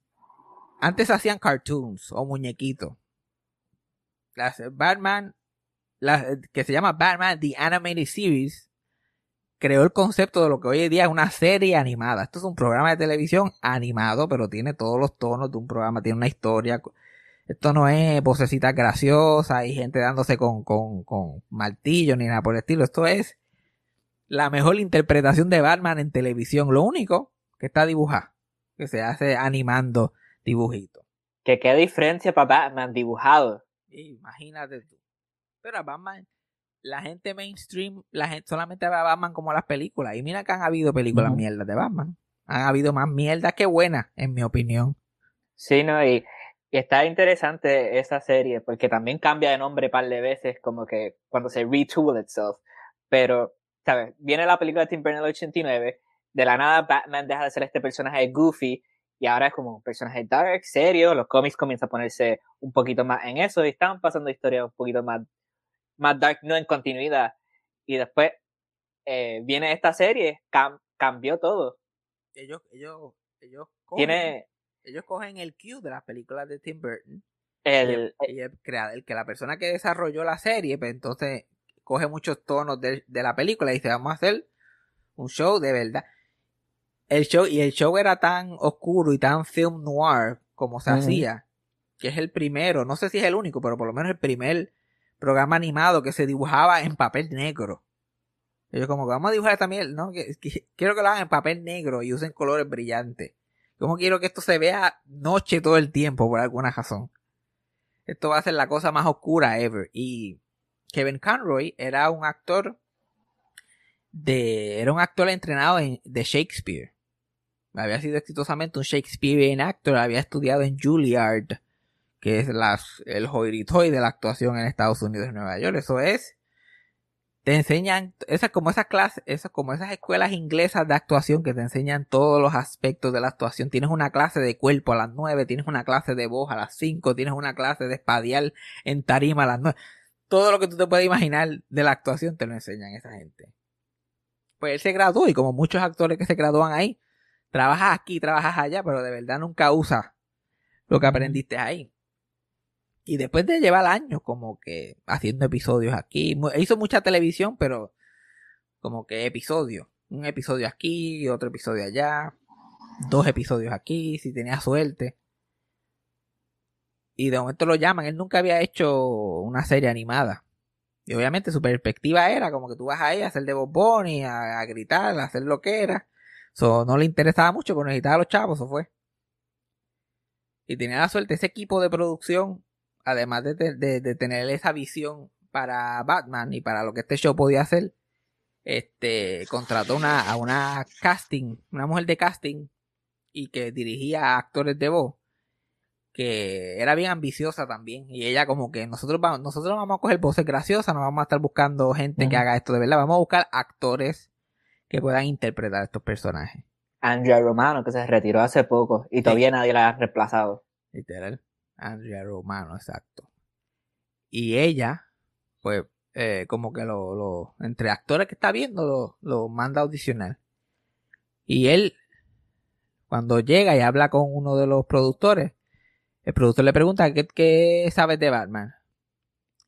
antes hacían cartoons o muñequitos. Las Batman que se llama Batman The Animated Series creó el concepto de lo que hoy en día es una serie animada. Esto es un programa de televisión animado pero tiene todos los tonos de un programa tiene una historia esto no es vocecitas graciosas y gente dándose con, con, con martillo ni nada por el estilo esto es la mejor interpretación de Batman en televisión lo único que está dibujado que se hace animando dibujitos. Que qué diferencia para Batman dibujado. Imagínate tú. Pero a Batman, la gente mainstream, la gente solamente ve a Batman como las películas. Y mira que han habido películas mierdas de Batman. Han habido más mierdas que buenas, en mi opinión. Sí, ¿no? Y, y está interesante esa serie porque también cambia de nombre un par de veces, como que cuando se retool itself. Pero, ¿sabes? Viene la película de Tim Burton del 89, de la nada Batman deja de ser este personaje goofy y ahora es como un personaje dark, serio. Los cómics comienzan a ponerse un poquito más en eso y están pasando historias un poquito más, más dark, no en continuidad. Y después eh, viene esta serie, cam- cambió todo. Ellos, ellos, ellos cogen, Tiene ellos cogen el cue de las películas de Tim Burton. el, y el, crea- el que la persona que desarrolló la serie, pues entonces coge muchos tonos de, de la película y dice, vamos a hacer un show de verdad. El show, y el show era tan oscuro y tan film noir como se hacía, que es el primero, no sé si es el único, pero por lo menos el primer programa animado que se dibujaba en papel negro. Ellos como que vamos a dibujar también, ¿no? Que- que- quiero que lo hagan en papel negro y usen colores brillantes. Como quiero que esto se vea noche todo el tiempo por alguna razón. Esto va a ser la cosa más oscura ever. Y Kevin Conroy era un actor de, era un actor entrenado en, de Shakespeare. Había sido exitosamente un Shakespearean actor, había estudiado en Juilliard, que es las, el hoiritoy de la actuación en Estados Unidos y Nueva York. Eso es, te enseñan, esas como esas clases, esas como esas escuelas inglesas de actuación que te enseñan todos los aspectos de la actuación. Tienes una clase de cuerpo a las 9, tienes una clase de voz a las 5, tienes una clase de espadial en tarima a las 9. Todo lo que tú te puedes imaginar de la actuación te lo enseñan esa gente. Pues él se graduó y como muchos actores que se gradúan ahí, trabajas aquí, trabajas allá, pero de verdad nunca usas lo que aprendiste ahí. Y después de llevar años como que haciendo episodios aquí, mu- hizo mucha televisión, pero como que episodios. Un episodio aquí, otro episodio allá, dos episodios aquí, si tenía suerte. Y de momento lo llaman, él nunca había hecho una serie animada. Y obviamente su perspectiva era como que tú vas ahí a hacer de Bob Bunny, a, a gritar, a hacer lo que era. So, no le interesaba mucho, pero necesitaba a los chavos, eso fue. Y tenía la suerte, ese equipo de producción, además de, te- de- de tener esa visión para Batman y para lo que este show podía hacer, este, contrató una, a una casting, una mujer de casting, y que dirigía a actores de voz, que era bien ambiciosa también. Y ella como que nosotros vamos, nosotros vamos a coger voces graciosas, no vamos a estar buscando gente que haga esto de verdad, vamos a buscar actores que puedan interpretar estos personajes. Andrea Romano, que se retiró hace poco y todavía nadie la ha reemplazado. Literal. Andrea Romano, exacto. Y ella, pues, eh, como que lo, entre actores que está viendo, lo, lo manda a audicionar. Y él, cuando llega y habla con uno de los productores, el productor le pregunta, ¿qué, qué sabes de Batman?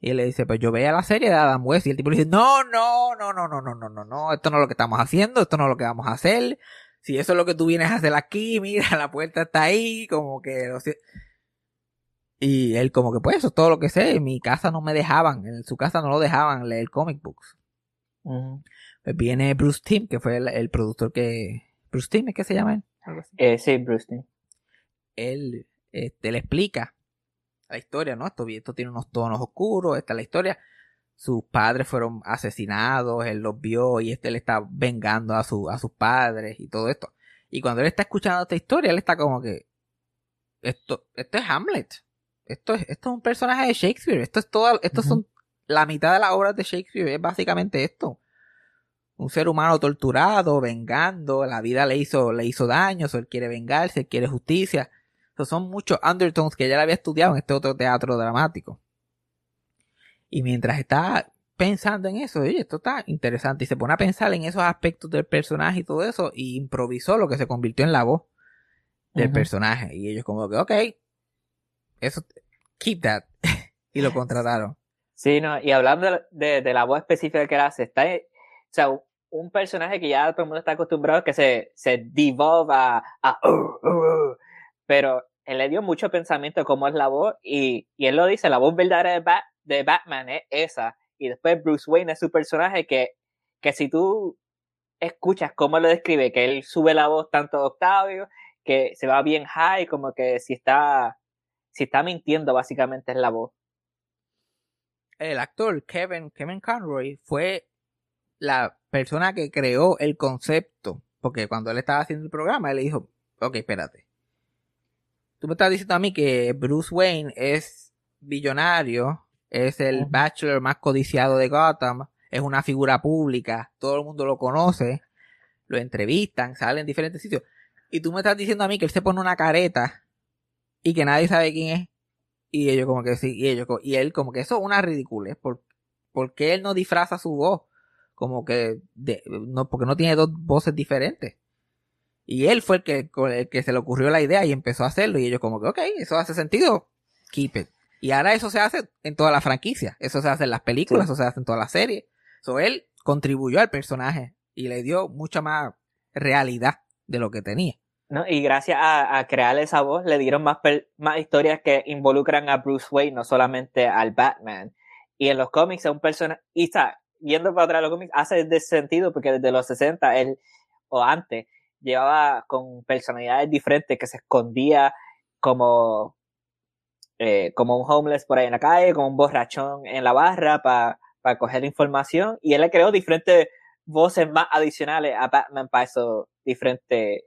Y él le dice, pues yo veía la serie de Adam West. Y el tipo le dice, no, no, no, no, no, no, no, no, no, esto no es lo que estamos haciendo, esto no es lo que vamos a hacer. Si eso es lo que tú vienes a hacer aquí, mira, la puerta está ahí, como que... lo sé". Y él como que, pues eso es todo lo que sé. En mi casa no me dejaban, en su casa no lo dejaban leer comic books. Pues viene Bruce Timm, que fue el, el productor que... Bruce Timm, ¿es que se llama él? Eh, sí, Bruce Timm. él este, le explica la historia, ¿no? Esto, esto tiene unos tonos oscuros, esta es la historia. Sus padres fueron asesinados, él los vio y este le está vengando a, su, a sus padres y todo esto. Y cuando él está escuchando esta historia, él está como que, esto, esto es Hamlet. Esto es, esto es un personaje de Shakespeare. Esto es todo, estos Ujú. son la mitad de las obras de Shakespeare. Es básicamente esto. Un ser humano torturado, vengando, la vida le hizo, le hizo daño, él quiere vengarse, él quiere justicia. So, son muchos undertones que ya le había estudiado en este otro teatro dramático. Y mientras está pensando en eso, oye, esto está interesante. Y se pone a pensar en esos aspectos del personaje y todo eso. Y improvisó lo que se convirtió en la voz del personaje. Y ellos como que, ok, eso, keep that. y lo contrataron. Sí, no, y hablando de, la voz específica que él hace, está, o sea, un- personaje que ya todo el mundo está acostumbrado que se, se devolve a, "Uh, uh, uh", pero él le dio mucho pensamiento cómo es la voz y, y él lo dice, la voz verdadera de, Bat- de Batman es esa y después Bruce Wayne es su personaje que, que si tú escuchas cómo lo describe, que él sube la voz tanto de Octavio, que se va bien high, como que si está, si está mintiendo básicamente es la voz. el actor Kevin, Kevin Conroy fue la persona que creó el concepto. Porque cuando él estaba haciendo el programa, él le dijo, ok, espérate. Tú me estás diciendo a mí que Bruce Wayne es billonario, es el bachelor más codiciado de Gotham, es una figura pública, todo el mundo lo conoce, lo entrevistan, sale en diferentes sitios. Y tú me estás diciendo a mí que él se pone una careta y que nadie sabe quién es. Y ellos como que sí, y ellos co- y él como que eso es una ridiculez. ¿Por, porque él no disfraza su voz? Como que de- no, porque no tiene dos voces diferentes. Y él fue el que, el que se le ocurrió la idea y empezó a hacerlo. Y ellos como que, ok, eso hace sentido. Keep it. Y ahora eso se hace en toda la franquicia. Eso se hace en las películas, Sí. eso se hace en todas las series. So él contribuyó al personaje y le dio mucha más realidad de lo que tenía. ¿No? Y gracias a, a crear esa voz le dieron más, más historias que involucran a Bruce Wayne, no solamente al Batman. Y en los cómics es un personaje, y está, yendo para atrás los cómics, hace de sentido porque desde los 60, él, o antes, llevaba con personalidades diferentes que se escondía como, eh, como un homeless por ahí en la calle, como un borrachón en la barra para para coger información y él le creó diferentes voces más adicionales a Batman para esos diferentes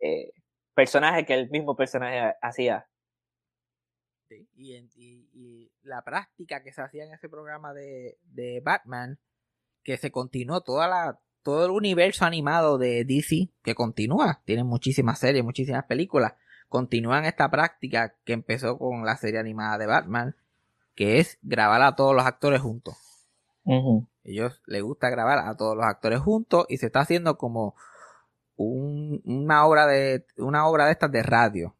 eh, personajes que el mismo personaje hacía. y, la práctica que se hacía en ese programa de, de Batman, que se continuó toda la, todo el universo animado de DC, que continúa, tiene muchísimas series, muchísimas películas, continúan esta práctica que empezó con la serie animada de Batman, que es grabar a todos los actores juntos. Ellos les gusta grabar a todos los actores juntos y se está haciendo como una obra de una obra de estas de radio.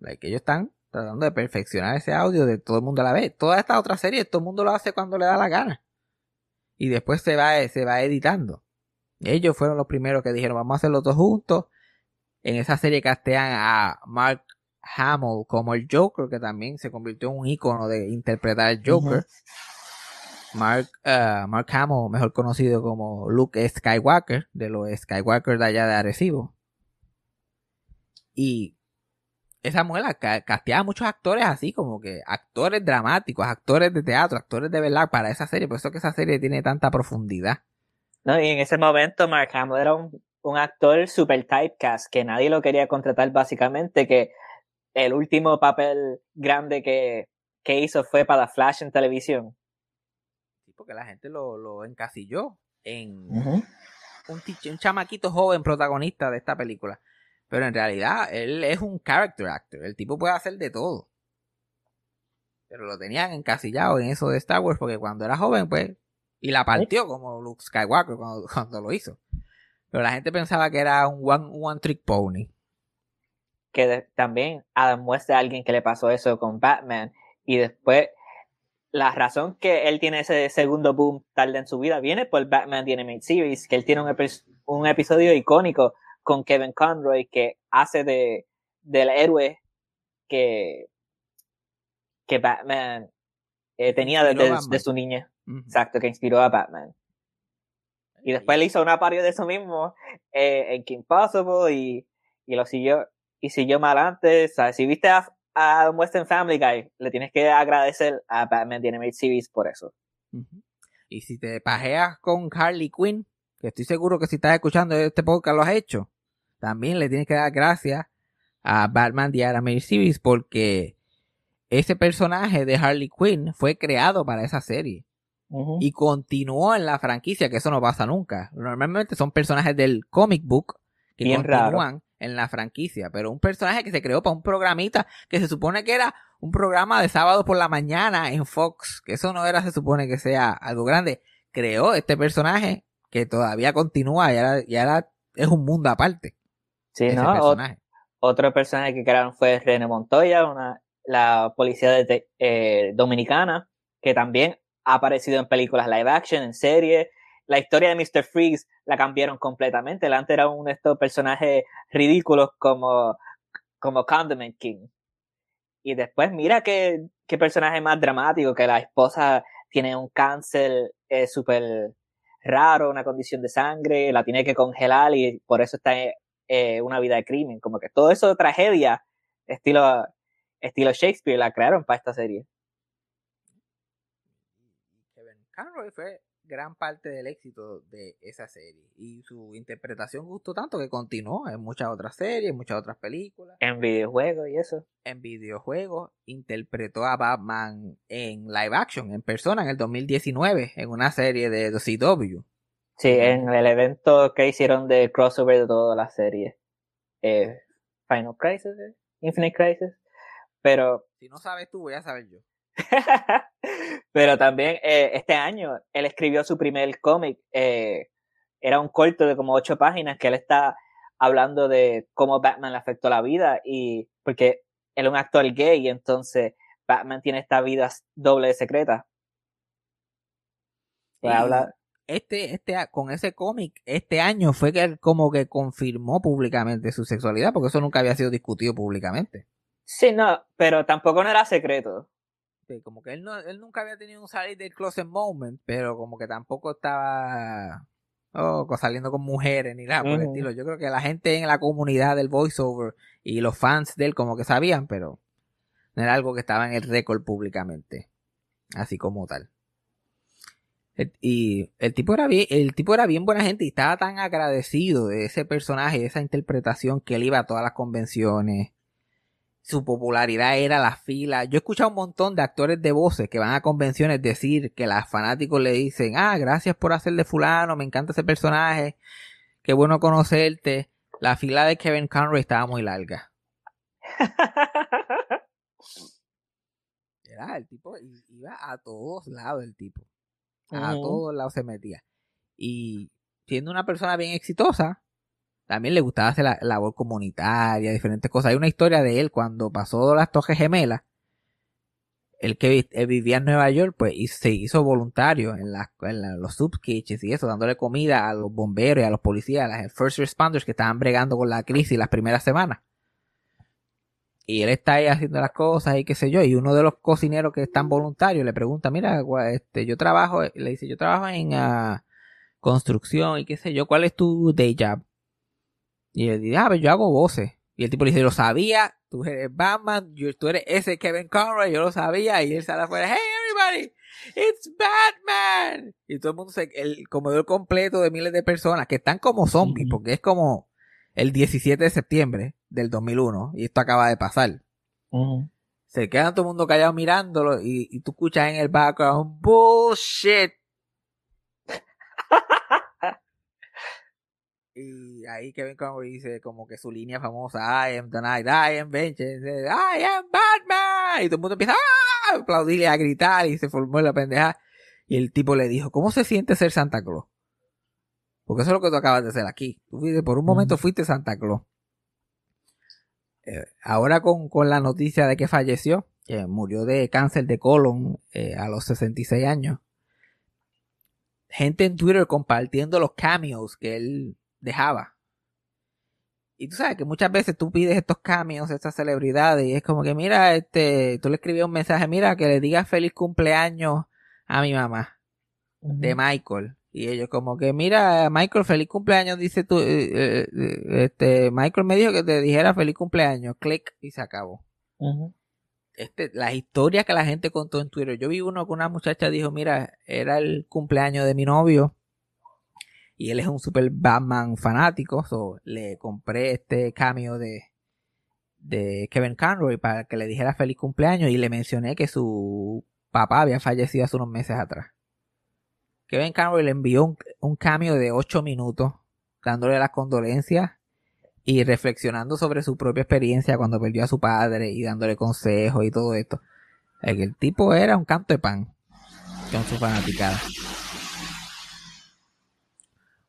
ellos están tratando de perfeccionar ese audio de todo el mundo a la vez. Toda esta otra serie, todo el mundo lo hace cuando le da la gana. Y después se va, se va editando. Ellos fueron los primeros que dijeron, vamos a hacerlo todos juntos. En esa serie castean a Mark Hamill como el Joker, que también se convirtió en un icono de interpretar el Joker. Mark, uh, Mark Hamill, mejor conocido como Luke Skywalker, de los Skywalker de allá de Arecibo. Y esa muela casteaba muchos actores así, como que actores dramáticos, actores de teatro, actores de verdad para esa serie. Por eso que esa serie tiene tanta profundidad. No, y en ese momento Mark Hamill era un, un actor super typecast, que nadie lo quería contratar básicamente, que el último papel grande que, que hizo fue para Flash en televisión porque la gente lo, encasilló en un, un chamaquito joven protagonista de esta película. Pero en realidad él es un character actor. El tipo puede hacer de todo. Pero lo tenían encasillado en eso de Star Wars porque cuando era joven, pues. Y la partió como Luke Skywalker cuando, cuando lo hizo. Pero la gente pensaba que era un one, one trick pony. Que también Adam muestra a alguien que le pasó eso con Batman. Y después la razón que él tiene ese segundo boom tarde en su vida viene por Batman The Animated Series, que él tiene un, un episodio icónico con Kevin Conroy que hace de del héroe que que Batman eh, tenía desde, su niña. Exacto, que inspiró a Batman. Y después le hizo una parodia de eso mismo eh, en King Possible y, y lo siguió y siguió más adelante. ¿sabes? Si viste a, a Western Family Guy, le tienes que agradecer a Batman The Animated Series por eso. Y si te pajeas con Harley Quinn, que estoy seguro que si estás escuchando este podcast lo has hecho, también le tienes que dar gracias a Batman The Animated Series porque ese personaje de Harley Quinn fue creado para esa serie. Y continuó en la franquicia, que eso no pasa nunca. Normalmente son personajes del comic book que continúan en la franquicia, pero un personaje que se creó para un programita que se supone que era un programa de sábado por la mañana en Fox, que eso no era, se supone que sea algo grande, creó este personaje que todavía continúa y ahora, es un mundo aparte. Sí, ¿no? Otro personaje que crearon fue René Montoya, una, la policía de, eh, dominicana, que también ha aparecido en películas live action, en series, la historia de Mr. Freeze la cambiaron completamente. El antes era un de estos personajes ridículos como, como Condiment King. Y después mira qué, qué personaje más dramático, que la esposa tiene un cáncer eh, súper raro, una condición de sangre, la tiene que congelar y por eso está eh, una vida de crimen. Como que todo eso de tragedia, estilo, estilo Shakespeare, la crearon para esta serie. Kevin Conroy fue gran parte del éxito de esa serie. Y su interpretación gustó tanto que continuó en muchas otras series, en muchas otras películas. En videojuegos y eso. En videojuegos interpretó a Batman en live action, en persona, en el 2019, en una serie de CW. Sí, en el evento que hicieron de crossover de toda la serie. Eh, Final Crisis, eh, Infinite Crisis. Pero. Si no sabes tú, voy a saber yo. Pero también eh, este año él escribió su primer cómic. Eh, era un corto de como ocho páginas que él está hablando de cómo Batman le afectó la vida y porque él es un actor gay y entonces Batman tiene esta vida doble de secreta. Pues este, este, con ese cómic, este año fue que él como que confirmó públicamente su sexualidad, porque eso nunca había sido discutido públicamente. Sí, no, pero tampoco no era secreto. Como que él, no, él nunca había tenido un salir del closet moment, pero como que tampoco estaba oh, saliendo con mujeres ni nada por el estilo. Yo creo que la gente en la comunidad del voiceover y los fans de él como que sabían, pero no era algo que estaba en el récord públicamente, así como tal. Y el tipo era bien, el tipo era bien buena gente y estaba tan agradecido de ese personaje, de esa interpretación que él iba a todas las convenciones. Su popularidad era la fila. Yo he escuchado un montón de actores de voces que van a convenciones decir que los fanáticos le dicen, ah, gracias por hacer de fulano, me encanta ese personaje, qué bueno conocerte. La fila de Kevin Conroy estaba muy larga. Era el tipo, iba a todos lados el tipo a todos lados se metía. Y siendo una persona bien exitosa, también le gustaba hacer la labor comunitaria, diferentes cosas. Hay una historia de él cuando pasó las Torres Gemelas. Él que vivía en Nueva York, pues se hizo voluntario en, en los subkitchens y eso, dándole comida a los bomberos y a los policías, a los first responders que estaban bregando con la crisis las primeras semanas. Y él está ahí haciendo las cosas y qué sé yo. Y uno de los cocineros que están voluntarios le pregunta, mira, este, yo trabajo, le dice, yo trabajo en uh, construcción y qué sé yo, ¿cuál es tu day job? Y él dice, ah, pues yo hago voces. Y el tipo le dice, lo sabía, tú eres Batman, tú eres ese Kevin Conroy, yo lo sabía. Y él sale afuera, hey everybody, it's Batman. Y todo el mundo se, el comedor completo de miles de personas que están como zombies, porque es como el 17 de septiembre del 2001 y esto acaba de pasar. Se queda todo el mundo callado mirándolo y, tú escuchas en el background bullshit. y ahí Kevin Conroy dice como que su línea famosa I am the night, I am vengeance, I am Batman. Y todo el mundo empieza a aplaudirle, a gritar y se formó la pendeja. Y el tipo le dijo, ¿cómo se siente ser Santa Claus? Porque eso es lo que tú acabas de hacer aquí. Tú por un momento fuiste Santa Claus. Eh, ahora con, la noticia de que falleció, que murió de cáncer de colon eh, a los 66 años. Gente en Twitter compartiendo los cameos que él dejaba. Y tú sabes que muchas veces tú pides estos cameos, estas celebridades, y es como que, mira, este, tú le escribías un mensaje, mira, que le digas feliz cumpleaños a mi mamá, de Michael. Y ellos como que, mira, Michael, feliz cumpleaños, dice tú, eh, eh, eh, este, Michael me dijo que te dijera feliz cumpleaños, clic, y se acabó. Este, las historias que la gente contó en Twitter. Yo vi uno que una muchacha dijo, mira, era el cumpleaños de mi novio, y él es un super Batman fanático, so le compré este cambio de, de Kevin Conroy para que le dijera feliz cumpleaños, y le mencioné que su papá había fallecido hace unos meses atrás. Kevin Conroy le envió un, cambio de 8 minutos dándole las condolencias y reflexionando sobre su propia experiencia cuando perdió a su padre y dándole consejos y todo esto. El tipo era un canto de pan con su fanaticada.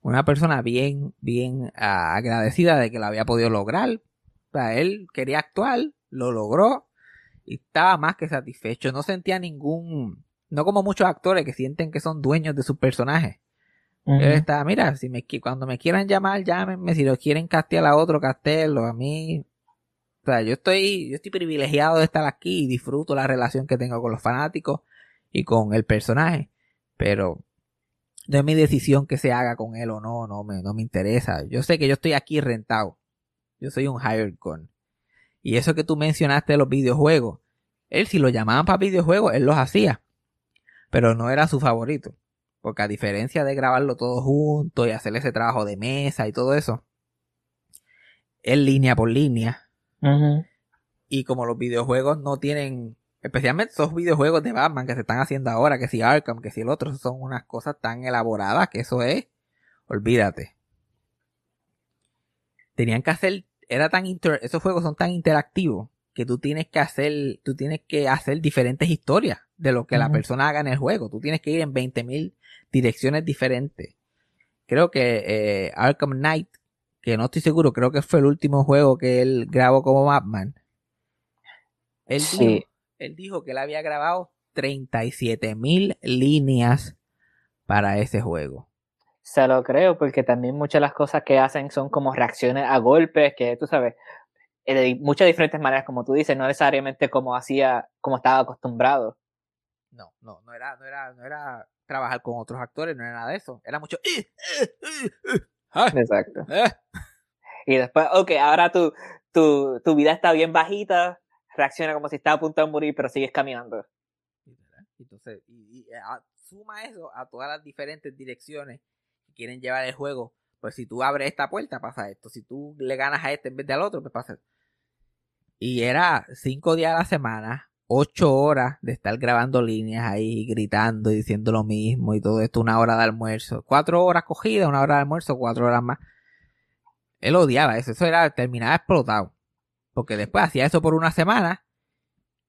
Una persona bien, bien ah, agradecida de que lo había podido lograr. O sea, él quería actuar, lo logró y estaba más que satisfecho. No sentía ningún no como muchos actores que sienten que son dueños de sus personajes. Él está, mira, si me, cuando me quieran llamar, llámenme. Si lo quieren castear a otro, castélo. A mí, o sea, yo estoy, yo estoy privilegiado de estar aquí y disfruto la relación que tengo con los fanáticos y con el personaje. Pero no es mi decisión que se haga con él o no, no me, no me interesa. Yo sé que yo estoy aquí rentado. Yo soy un hired gun. Y eso que tú mencionaste de los videojuegos, él si lo llamaban para videojuegos, él los hacía pero no era su favorito. Porque a diferencia de grabarlo todo junto y hacer ese trabajo de mesa y todo eso, es línea por línea. Y como los videojuegos no tienen, especialmente esos videojuegos de Batman que se están haciendo ahora, que si Arkham, que si el otro, son unas cosas tan elaboradas que eso es, olvídate. Tenían que hacer, era tan esos juegos son tan interactivos que tú tienes que hacer, tú tienes que hacer diferentes historias de lo que la persona haga en el juego. Tú tienes que ir en 20.000 direcciones diferentes. Creo que eh, Arkham Knight, que no estoy seguro, creo que fue el último juego que él grabó como Batman. Él, dijo, él dijo que él había grabado 37.000 líneas para ese juego. Se lo creo, porque también muchas de las cosas que hacen son como reacciones a golpes, que tú sabes, de muchas diferentes maneras, como tú dices, no necesariamente como hacía, como estaba acostumbrado No, no, no era, no era, no era trabajar con otros actores, no era nada de eso. Era mucho. Exacto. Eh. Y después, ok, ahora tu, tu, tu vida está bien bajita, reacciona como si estaba a punto de morir, pero sigues caminando. Entonces, y, y, a, suma eso a todas las diferentes direcciones que quieren llevar el juego. Pues si tú abres esta puerta, pasa esto. Si tú le ganas a este en vez de al otro, pues pasa esto. Y era cinco días a la semana, ocho horas de estar grabando líneas ahí, gritando y diciendo lo mismo y todo esto, una hora de almuerzo. Cuatro horas cogidas, una hora de almuerzo, cuatro horas más. Él odiaba eso, eso era, terminaba explotado. Porque después hacía eso por una semana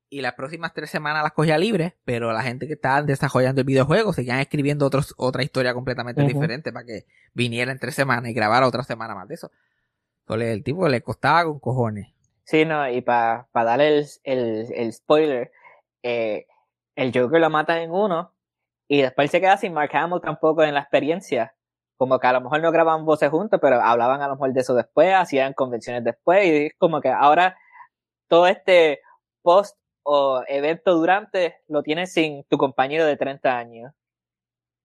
y las próximas tres semanas las cogía libres, pero la gente que estaban desarrollando el videojuego seguían escribiendo otros, otra historia completamente diferente para que viniera en tres semanas y grabara otra semana más de eso. Entonces, el tipo le costaba con cojones. Sí, no, y para darle el, el, el spoiler, eh, el Joker lo matan en uno y después se queda sin Mark Hamill tampoco en la experiencia. Como que a lo mejor no grababan voces juntos, pero hablaban a lo mejor de eso después, hacían convenciones después y es como que ahora todo este post o evento durante lo tienes sin tu compañero de 30 años.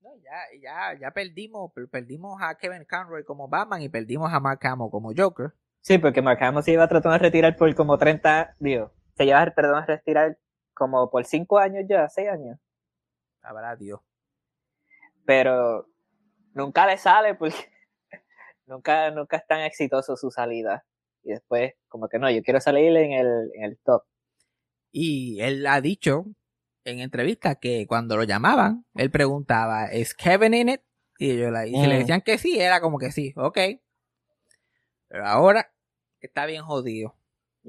No, ya, ya, ya perdimos, per- perdimos a Kevin Conroy como Batman y perdimos a Mark Hamill como Joker. Sí, porque Mark Hamill se iba tratando de retirar por como 30, digo, se lleva, perdón, a retirar como por 5 años ya, 6 años. Sabrá Dios. pero nunca le sale porque nunca, nunca es tan exitoso su salida. Y después, como que no, yo quiero salir en el, en el top. Y él ha dicho en entrevistas que cuando lo llamaban, él preguntaba, ¿es Kevin in it? Y, ellos la- y si le Mm. decían que sí, era como que sí, ok. Pero ahora está bien jodido.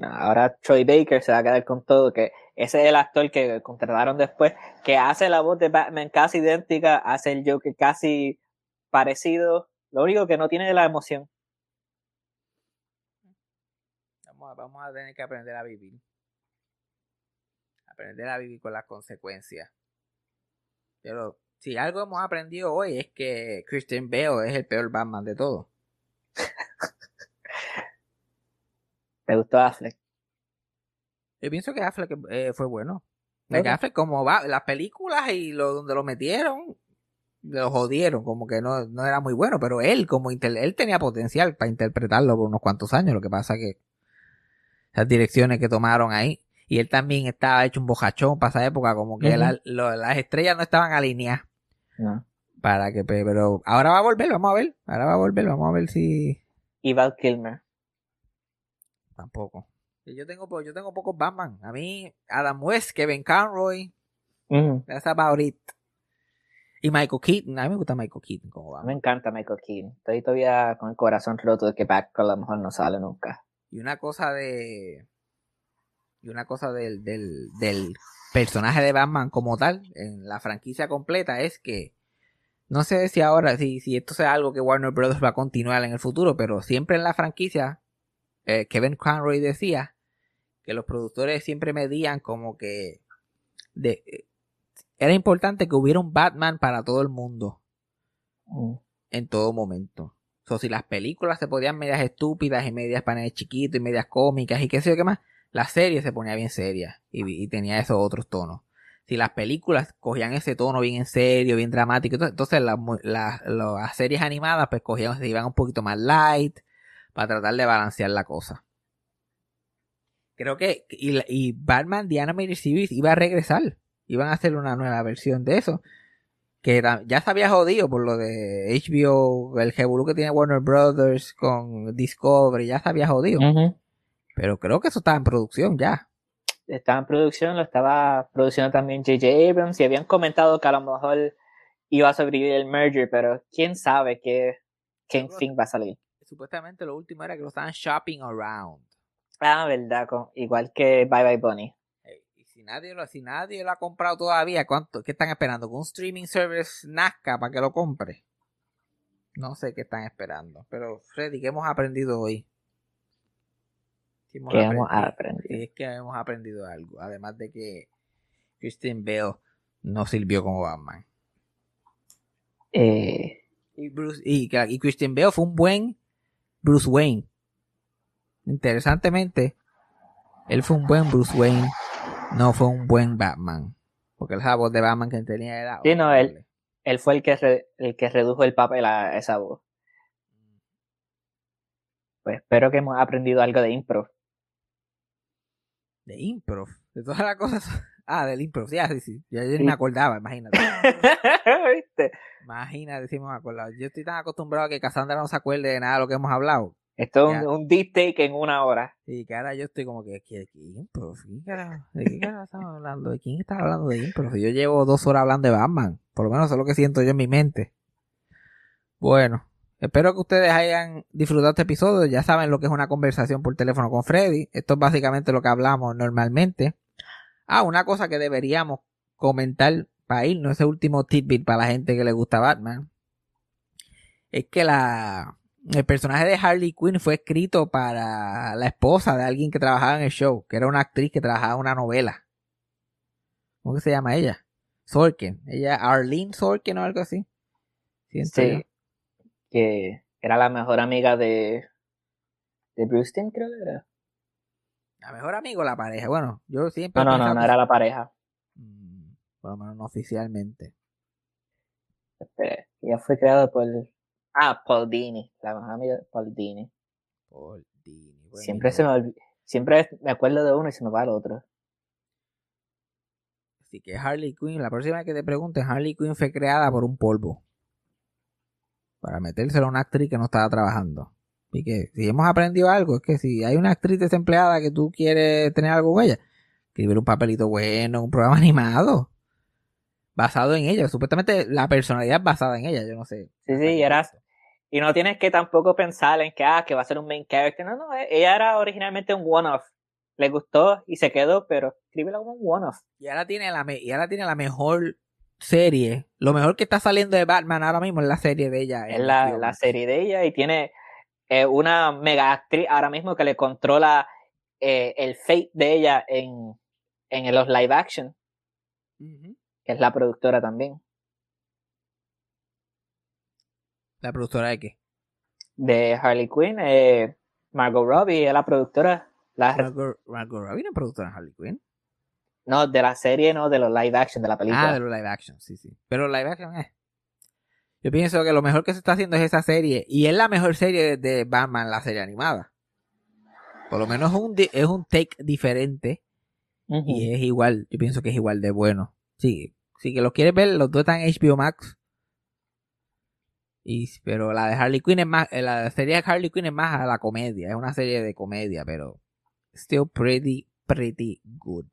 Ahora Troy Baker se va a quedar con todo, que ese es el actor que contrataron después, que hace la voz de Batman casi idéntica, hace el Joker casi parecido, lo único que no tiene la emoción. Vamos a, vamos a tener que aprender a vivir. Aprender a vivir con las consecuencias. Pero si algo hemos aprendido hoy es que Christian Bale es el peor Batman de todos. ¿Te gustó Affleck? Yo pienso que Affleck eh, fue bueno. Affleck como va, las películas y lo donde lo metieron, lo jodieron, como que no, no era muy bueno, pero él como él tenía potencial para interpretarlo por unos cuantos años, lo que pasa que esas direcciones que tomaron ahí, y él también estaba hecho un bojachón para esa época, como que Ujú. la- lo- las estrellas no estaban alineadas No. para que, pe- pero ahora va a volver, vamos a ver, ahora va a volver, vamos a ver si Y Val Kilmer. tampoco. Yo tengo, yo tengo pocos Batman. A mí, Adam West, Kevin Conroy, Ujú. That's about it. Y Michael Keaton, a mí me gusta Michael Keaton como va. Me encanta Michael Keaton. Estoy todavía con el corazón roto de que Batgirl a lo mejor no sale nunca. Y una cosa de. Y una cosa del, del, del personaje de Batman como tal, en la franquicia completa, es que. No sé si ahora, si, si esto sea algo que Warner Brothers va a continuar en el futuro, pero siempre en la franquicia, eh, Kevin Conroy decía que los productores siempre medían como que. De, era importante que hubiera un Batman para todo el mundo. Mm. en todo momento. O sea, si las películas se podían medias estúpidas y medias paneles chiquitos y medias cómicas y qué sé yo qué más, la serie se ponía bien seria y, y tenía esos otros tonos. Si las películas cogían ese tono bien en serio, bien dramático, entonces- las, mu- las- las series animadas pues cogían, se iban un poquito más light para tratar de balancear la cosa. Creo que y, y Batman The Animated Series iba a regresar. Iban a hacer una nueva versión de eso que ya se había jodido por lo de HBO, el revolú que tiene Warner Brothers con Discovery, ya se había jodido. Pero creo que eso está en producción ya. Estaba en producción, lo estaba produciendo también J.J. Abrams y habían comentado que a lo mejor iba a sobrevivir el merger, pero quién sabe qué, qué en fin va a salir. Supuestamente lo último era que lo estaban shopping around. Ah, verdad, con- igual que Bye Bye Bunny. Si nadie, lo, si nadie lo ha comprado todavía, ¿cuánto, ¿qué están esperando? ¿Que un streaming service nazca para que lo compre? No sé qué están esperando. Pero, Freddy, ¿qué hemos aprendido hoy? ¿Qué hemos aprendido? es que hemos aprendido algo. Además de que Christian Bale no sirvió como Batman. Eh, Y, Bruce, y, y Christian Bale fue un buen Bruce Wayne. Interesantemente, él fue un buen Bruce Wayne. No fue un buen Batman. Porque esa voz de Batman que tenía era. Sí, no, él-. Él fue el que, re- el que redujo el papel a esa voz. Pues espero que hemos aprendido algo de impro. De improv. De todas las cosas. Ah, del improv. Ya, sí, sí. Ya yo ni me acordaba, imagínate. ¿Viste? Imagínate si me acordaba. Yo estoy tan acostumbrado a que Cassandra no se acuerde de nada de lo que hemos hablado. Esto es Ya. un, un deep take en una hora. Y que ahora yo estoy como que, ¿qué, qué improv? ¿Qué carajo? ¿De qué carajo estamos hablando? ¿De quién está hablando de improv? Yo llevo dos horas hablando de Batman. Por lo menos eso es lo que siento yo en mi mente. Bueno, espero que ustedes hayan disfrutado este episodio. Ya saben lo que es una conversación por teléfono con Freddy. Esto es básicamente lo que hablamos normalmente. Ah, una cosa que deberíamos comentar para irnos, ese último tidbit para la gente que le gusta Batman. Es que la, el personaje de Harley Quinn fue escrito para la esposa de alguien que trabajaba en el show, que era una actriz que trabajaba en una novela. ¿Cómo que se llama ella? Sorkin. Ella, Arlene Sorkin o algo así. Siento yo. Sí. Que era la mejor amiga de. de Bruce Timm, creo que era. La mejor amigo o la pareja. Bueno, yo siempre. No, no, no, no era la pareja. Mm, Por lo menos no oficialmente. Espera, ella fue creada por. Ah, Paul Dini. La mejor amiga de Paul Dini. Paul Dini, Siempre se me Siempre me acuerdo de uno y se me va el otro. Así que Harley Quinn, la próxima vez que te pregunten, Harley Quinn fue creada por un polvo. Para metérselo a una actriz que no estaba trabajando. Y que si hemos aprendido algo, es que si hay una actriz desempleada que tú quieres tener algo con ella, escribir un papelito bueno, un programa animado. Basado en ella. Supuestamente la personalidad es basada en ella, yo no sé. Sí, sí, y era. Y no tienes que tampoco pensar en que, ah, que va a ser un main character. No, no, eh, ella era originalmente un one-off. Le gustó y se quedó, pero escríbela como un one-off. Y ahora tiene la, y ahora tiene la mejor serie. Lo mejor que está saliendo de Batman ahora mismo es la serie de ella. Es la, la serie de ella y tiene eh, una mega actriz ahora mismo que le controla eh, el fate de ella en, en los live action, que es la productora también. La productora de qué? De Harley Quinn, eh, Margot Robbie es la productora. La, Margot, Margot Robbie no es productora de Harley Quinn. no, de la serie, no, de los live action de la película. Ah, de los live action, sí, sí. Pero live action, eh. Yo pienso que lo mejor que se está haciendo es esa serie. Y es la mejor serie de, Batman, la serie animada. Por lo menos es un, es un take diferente. Y es igual, yo pienso que es igual de bueno. Sí, si que los quieres ver, los dos están en HBO Max. Y, pero la de Harley Quinn es más, eh, la serie de Harley Quinn es más a la comedia, es una serie de comedia, pero still pretty, pretty good.